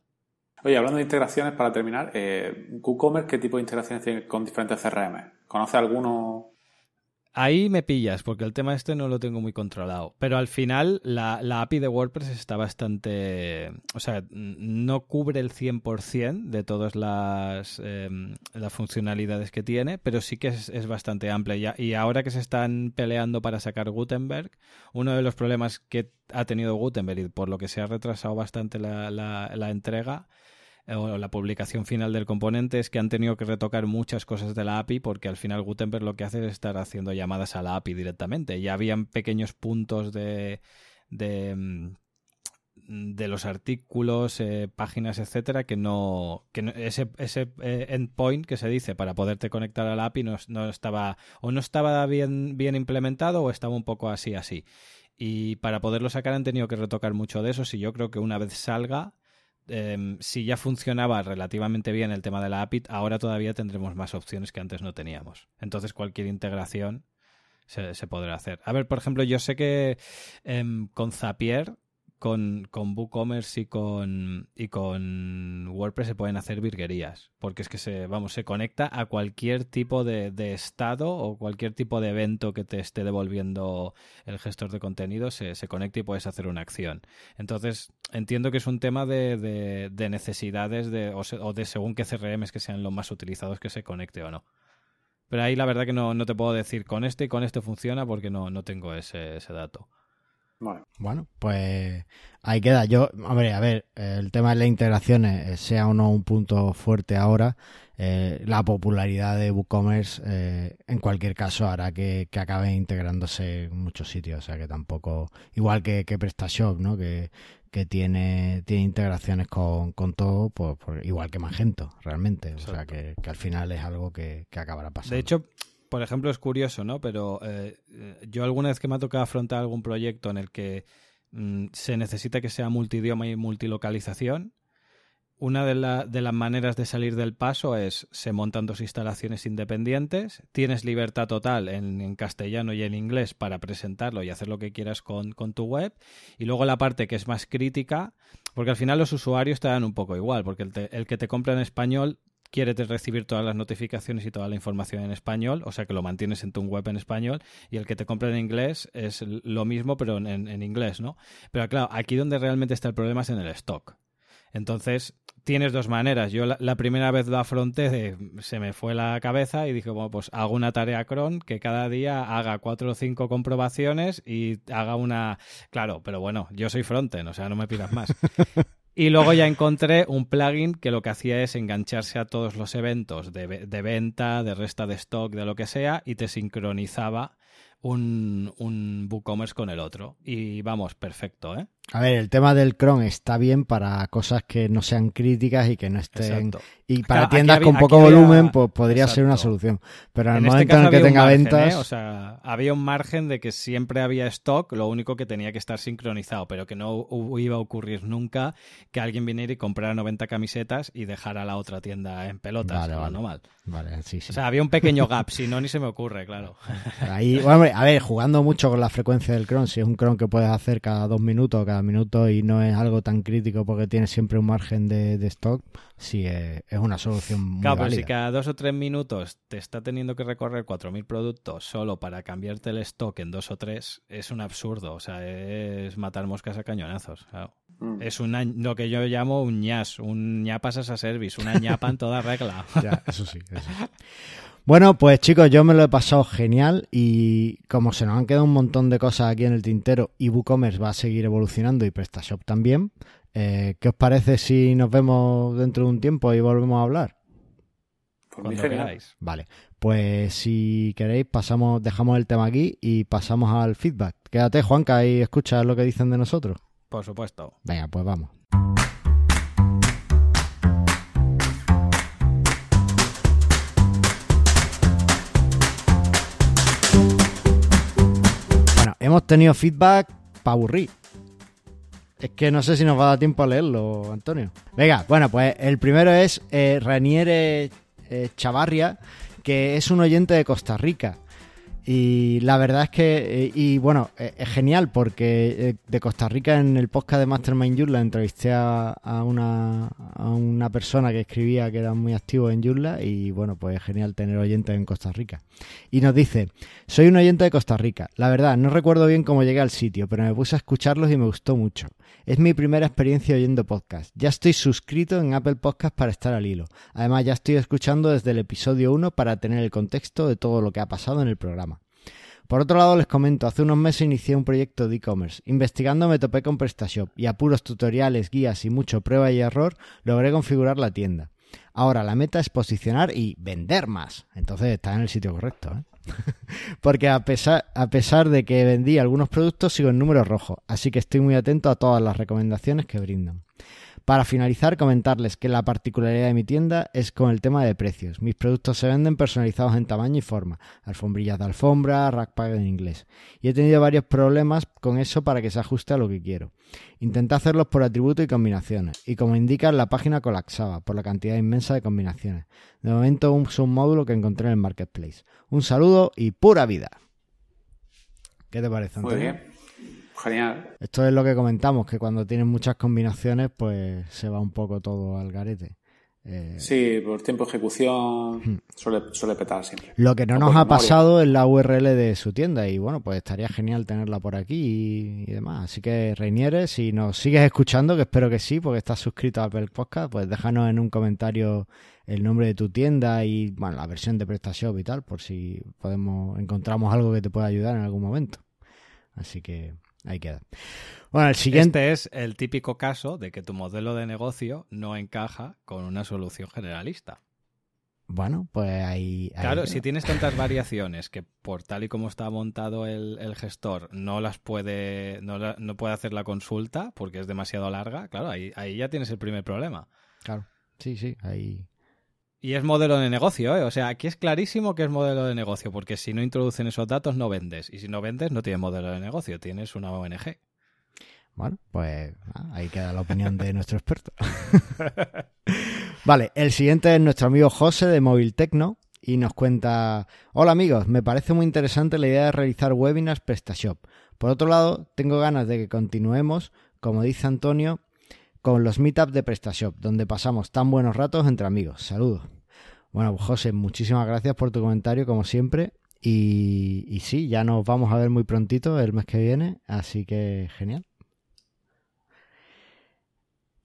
Oye, hablando de integraciones, para terminar, eh, WooCommerce, ¿qué tipo de integraciones tiene con diferentes CRM? ¿Conoce alguno Ahí me pillas, porque el tema este no lo tengo muy controlado. Pero al final la, API de WordPress está bastante... O sea, no cubre el 100% de todas las, em, las funcionalidades que tiene, pero sí que es, bastante amplia. Y, ahora que se están peleando para sacar Gutenberg, uno de los problemas que ha tenido Gutenberg y por lo que se ha retrasado bastante la, la entrega o la publicación final del componente es que han tenido que retocar muchas cosas de la API porque al final Gutenberg lo que hace es estar haciendo llamadas a la API directamente. Ya habían pequeños puntos de, de, mm, los artículos, eh, páginas, etcétera, que no, que ese, ese eh, endpoint que se dice para poderte conectar a la API no, no, estaba o no estaba bien, bien implementado o estaba un poco así así. Y para poderlo sacar han tenido que retocar mucho de eso. Si yo creo que una vez salga Em, si ya funcionaba relativamente bien el tema de la API, ahora todavía tendremos más opciones que antes no teníamos. Entonces cualquier integración se, podrá hacer. A ver, por ejemplo, yo sé que em, con Zapier con, con WooCommerce y con, y con WordPress se pueden hacer virguerías, porque es que se, vamos, se conecta a cualquier tipo de, estado o cualquier tipo de evento que te esté devolviendo el gestor de contenido, se, se conecta y puedes hacer una acción. Entonces, entiendo que es un tema de, de, necesidades de, o, de según qué CRMs que sean los más utilizados que se conecte o no. Pero ahí la verdad que no, no te puedo decir con este y con este funciona porque no, no tengo ese, ese dato. Bueno. pues ahí queda. Yo, hombre, a ver, el tema de las integraciones, eh, sea o no un punto fuerte ahora, eh, la popularidad de WooCommerce eh, en cualquier caso hará que, acabe integrándose en muchos sitios. O sea que tampoco, igual que, que PrestaShop, ¿no? Que, que tiene, tiene integraciones con, con todo, pues, igual que Magento, realmente. O sea que, que, al final es algo que, que acabará pasando. De hecho, por ejemplo, es curioso, ¿no? Pero eh, yo alguna vez que me ha tocado afrontar algún proyecto en el que mm, se necesita que sea multidioma y multilocalización, una de, las maneras de salir del paso es se montan dos instalaciones independientes, tienes libertad total en, castellano y en inglés para presentarlo y hacer lo que quieras con, tu web, y luego la parte que es más crítica, porque al final los usuarios te dan un poco igual, porque el, el que te compra en español quiere recibir todas las notificaciones y toda la información en español, o sea que lo mantienes en tu web en español, y el que te compra en inglés es lo mismo, pero en, inglés, ¿no? Pero claro, aquí donde realmente está el problema es en el stock. Entonces, tienes dos maneras. Yo la, primera vez lo afronté, se me fue la cabeza y dije, bueno, pues hago una tarea cron que cada día haga cuatro o cinco comprobaciones y haga una... Claro, pero bueno, yo soy fronten, o sea, no me pidas más. Y luego ya encontré un plugin que lo que hacía es engancharse a todos los eventos de, de venta, de resta de stock, de lo que sea, y te sincronizaba un, un WooCommerce con el otro. Y vamos, perfecto, ¿eh? A ver, el tema del Chrome está bien para cosas que no sean críticas y que no estén. Y para tiendas con poco volumen, pues podría ser una solución. Pero en el este momento en el que tenga ventas. ¿eh? O sea, había un margen de que siempre había stock, lo único que tenía que estar sincronizado, pero que no iba a ocurrir nunca que alguien viniera y comprara 90 camisetas y dejara la otra tienda en pelotas. Vale, vale. No mal. Vale, sí, sí. O sea, había un pequeño gap, si no, ni se me ocurre, claro. Ahí, bueno, a ver, jugando mucho con la frecuencia del cron, si es un cron que puedes hacer cada dos minutos o cada minuto y no es algo tan crítico porque tiene siempre un margen de, stock, sí es, una solución muy Claro, pero si cada dos o tres minutos te está teniendo que recorrer 4.000 productos solo para cambiarte el stock en dos o tres, es un absurdo. O sea, es matar moscas a cañonazos. Mm. Es un, lo que yo llamo un ñas, un ñapas as a service, una ñapa en toda regla. ya, eso sí, eso sí. Bueno, pues chicos, yo me lo he pasado genial y como se nos han quedado un montón de cosas aquí en el tintero y WooCommerce va a seguir evolucionando y PrestaShop también, eh, ¿qué os parece si nos vemos dentro de un tiempo y volvemos a hablar? Cuando queráis. Vale, pues si queréis pasamos, dejamos el tema aquí y pasamos al feedback. Quédate, Juanca, y escucha lo que dicen de nosotros. Por supuesto. Venga, pues vamos. Hemos tenido feedback para aburrir. Es que no sé si nos va a dar tiempo a leerlo, Antonio. Venga, bueno, pues el primero es eh, eh, Chavarria, que es un oyente de Costa Rica. Y la verdad es que, eh, y bueno, eh, es genial porque de Costa Rica en el podcast de Mastermind Joomla entrevisté a, una, a una persona que escribía que era muy activo en Joomla y bueno, pues es genial tener oyentes en Costa Rica. Y nos dice, soy un oyente de Costa Rica. La verdad, no recuerdo bien cómo llegué al sitio, pero me puse a escucharlos y me gustó mucho. Es mi primera experiencia oyendo podcast. Ya estoy suscrito en Apple Podcast para estar al hilo. Además, ya estoy escuchando desde el episodio 1 para tener el contexto de todo lo que ha pasado en el programa. Por otro lado, les comento, hace unos meses inicié un proyecto de e-commerce. Investigando me topé con PrestaShop y a puros tutoriales, guías y mucho prueba y error logré configurar la tienda. Ahora la meta es posicionar y vender más. Entonces está en el sitio correcto. ¿eh? Porque a pesar, a pesar de que vendí algunos productos, sigo en números rojos, así que estoy muy atento a todas las recomendaciones que brindan. Para finalizar, comentarles que la particularidad de mi tienda es con el tema de precios. Mis productos se venden personalizados en tamaño y forma, alfombrillas de alfombra, rackpack en inglés. Y he tenido varios problemas con eso para que se ajuste a lo que quiero. Intenté hacerlos por atributo y combinaciones, y como indica la página colapsaba por la cantidad inmensa de combinaciones. De momento un submódulo que encontré en el marketplace. Un saludo y pura vida. ¿Qué te parece, Antonio? Muy bien. Genial. Esto es lo que comentamos, que cuando tienes muchas combinaciones, pues se va un poco todo al garete. Eh, sí, por tiempo de ejecución suele, petar siempre. Lo que no nos ha pasado es la URL de su tienda y bueno, pues estaría genial tenerla por aquí y, demás. Así que Reiniere, si nos sigues escuchando, que espero que sí, porque estás suscrito a Apple Podcast, pues déjanos en un comentario el nombre de tu tienda y bueno, la versión de PrestaShop y tal, por si podemos encontramos algo que te pueda ayudar en algún momento. Así que Ahí queda. Bueno, el siguiente este es el típico caso de que tu modelo de negocio no encaja con una solución generalista. Bueno, pues ahí. claro, si tienes tantas variaciones que por tal y como está montado el, gestor no las puede, no, no, puede hacer la consulta porque es demasiado larga, claro, ahí, ahí ya tienes el primer problema. Claro, sí, sí, ahí. Y es modelo de negocio, ¿eh? O sea, aquí es clarísimo que es modelo de negocio, porque si no introducen esos datos no vendes. Y si no vendes no tienes modelo de negocio, tienes una ONG. Bueno, pues ah, ahí queda la opinión de nuestro experto. vale, el siguiente es nuestro amigo José de Móvil Tecno y nos cuenta, hola amigos, me parece muy interesante la idea de realizar webinars PrestaShop. Por otro lado, tengo ganas de que continuemos, como dice Antonio, con los meetups de PrestaShop, donde pasamos tan buenos ratos entre amigos. Saludos. Bueno, José, muchísimas gracias por tu comentario, como siempre. Y, sí, ya nos vamos a ver muy prontito el mes que viene, así que genial.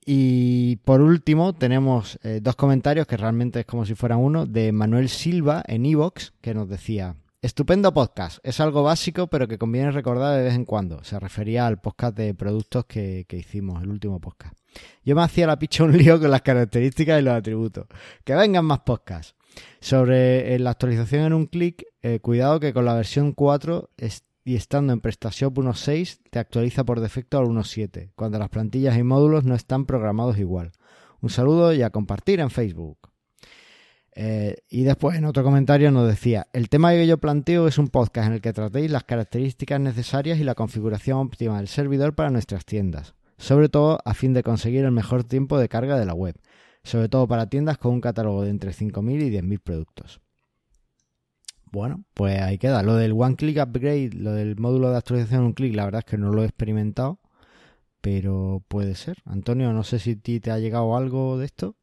Y por último, tenemos eh, dos comentarios que realmente es como si fueran uno, de Manuel Silva en Evox, que nos decía: Estupendo podcast, es algo básico, pero que conviene recordar de vez en cuando. Se refería al podcast de productos que, que hicimos, el último podcast. Yo me hacía la picha un lío con las características y los atributos. Que vengan más podcasts. Sobre eh, la actualización en un clic, eh, cuidado que con la versión 4 es- y estando en PrestaShop 1.6 te actualiza por defecto al 1.7, cuando las plantillas y módulos no están programados igual. Un saludo y a compartir en Facebook. Eh, y después en otro comentario nos decía, el tema que yo planteo es un podcast en el que tratéis las características necesarias y la configuración óptima del servidor para nuestras tiendas, sobre todo a fin de conseguir el mejor tiempo de carga de la web, sobre todo para tiendas con un catálogo de entre 5.000 y 10.000 productos. Bueno, pues ahí queda. Lo del One Click Upgrade, lo del módulo de actualización un clic, la verdad es que no lo he experimentado, pero puede ser. Antonio, no sé si ti te ha llegado algo de esto.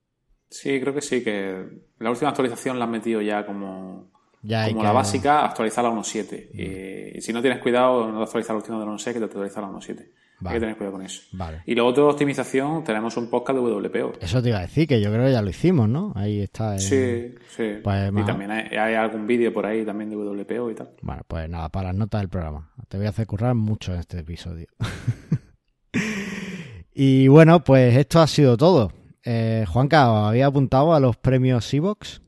Sí, creo que sí, que la última actualización la han metido ya como, Ya como que- la básica, actualizarla a 1.7. Y, y si no tienes cuidado, no actualizar la última de 1.6, que te actualiza a 1.7. Vale. Hay que tener cuidado con eso. Vale. Y luego otro optimización, tenemos un podcast de WPO. Eso te iba a decir, que yo creo que ya lo hicimos, ¿no? Ahí está. Sí, sí. Pues, y más- también hay, hay algún vídeo por ahí también de WPO y tal. Bueno, pues nada, para las notas del programa. Te voy a hacer currar mucho en este episodio. y bueno, pues esto ha sido todo. Eh, Juanca, ¿os había apuntado a los premios Evox?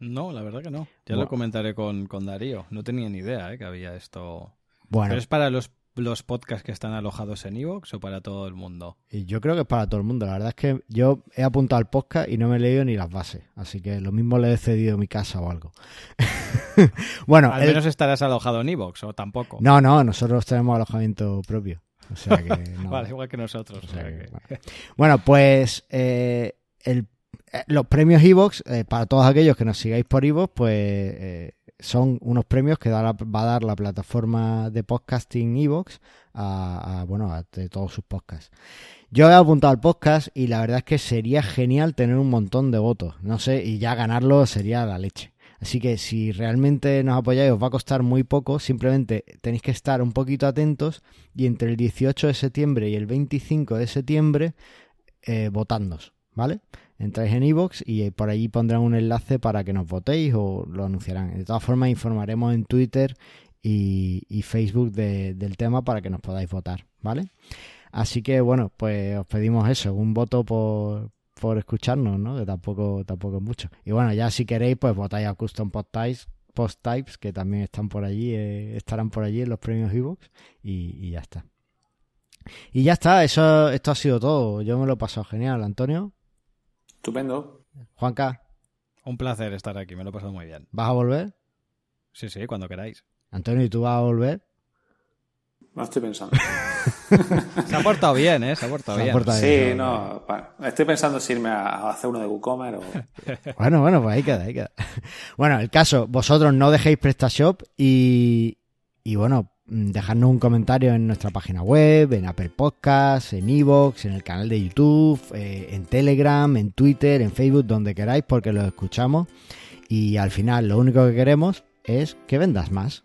No, la verdad que no. Ya lo comentaré con, con Darío. No tenía ni idea ¿eh? que había esto. Bueno, ¿Pero es para los, los podcasts que están alojados en Evox o para todo el mundo? y yo creo que es para todo el mundo. La verdad es que yo he apuntado al podcast y no me he leído ni las bases. Así que lo mismo le he cedido mi casa o algo. bueno, Al el- menos estarás alojado en Evox o tampoco. no, no, nosotros tenemos alojamiento propio. O sea que no. Vale, igual que nosotros. O o sea sea que, que- bueno. Bueno, pues eh, el- eh, los premios Evox, eh, para todos aquellos que nos sigáis por Evox, pues eh, son unos premios que da la- va a dar la plataforma de podcasting Evox a, a, bueno, a de todos sus podcasts. Yo he apuntado al podcast y la verdad es que sería genial tener un montón de votos. No sé, y ya ganarlo sería la leche. Así que si realmente nos apoyáis os va a costar muy poco, simplemente tenéis que estar un poquito atentos y entre el 18 de septiembre y el 25 de septiembre eh, ¿vale? Entráis en iVoox y eh, por allí pondrán un enlace para que nos votéis o lo anunciarán. De todas formas informaremos en Twitter y, Facebook de- del tema para que nos podáis votar, ¿vale? Así que bueno, pues os pedimos eso, un voto por, por escucharnos, ¿no? Que tampoco, tampoco es mucho. Y bueno, ya si queréis, pues votáis a Custom Post Types, Post Types, que también están por allí, eh, estarán por allí en los premios Evox y, y ya está. Y ya está, eso, esto ha sido todo. Yo me lo he pasado genial, Antonio. Estupendo. Juanca, Un placer estar aquí, me lo he pasado muy bien. ¿vas a volver? Sí, sí, cuando queráis. Antonio, ¿y tú vas a volver? No estoy pensando. Se ha portado bien, ¿eh? Se ha portado Se ha bien. portado- Sí, bien, no. Estoy pensando si irme a, hacer uno de WooCommerce o... Bueno, bueno, pues ahí queda, ahí queda. Bueno, el caso, vosotros no dejéis PrestaShop y, y bueno, dejadnos un comentario en nuestra página web, en Apple Podcasts, en Evox, en el canal de YouTube, eh, en Telegram, en Twitter, en Facebook, donde queráis, porque los escuchamos. Y al final, lo único que queremos es que vendas más.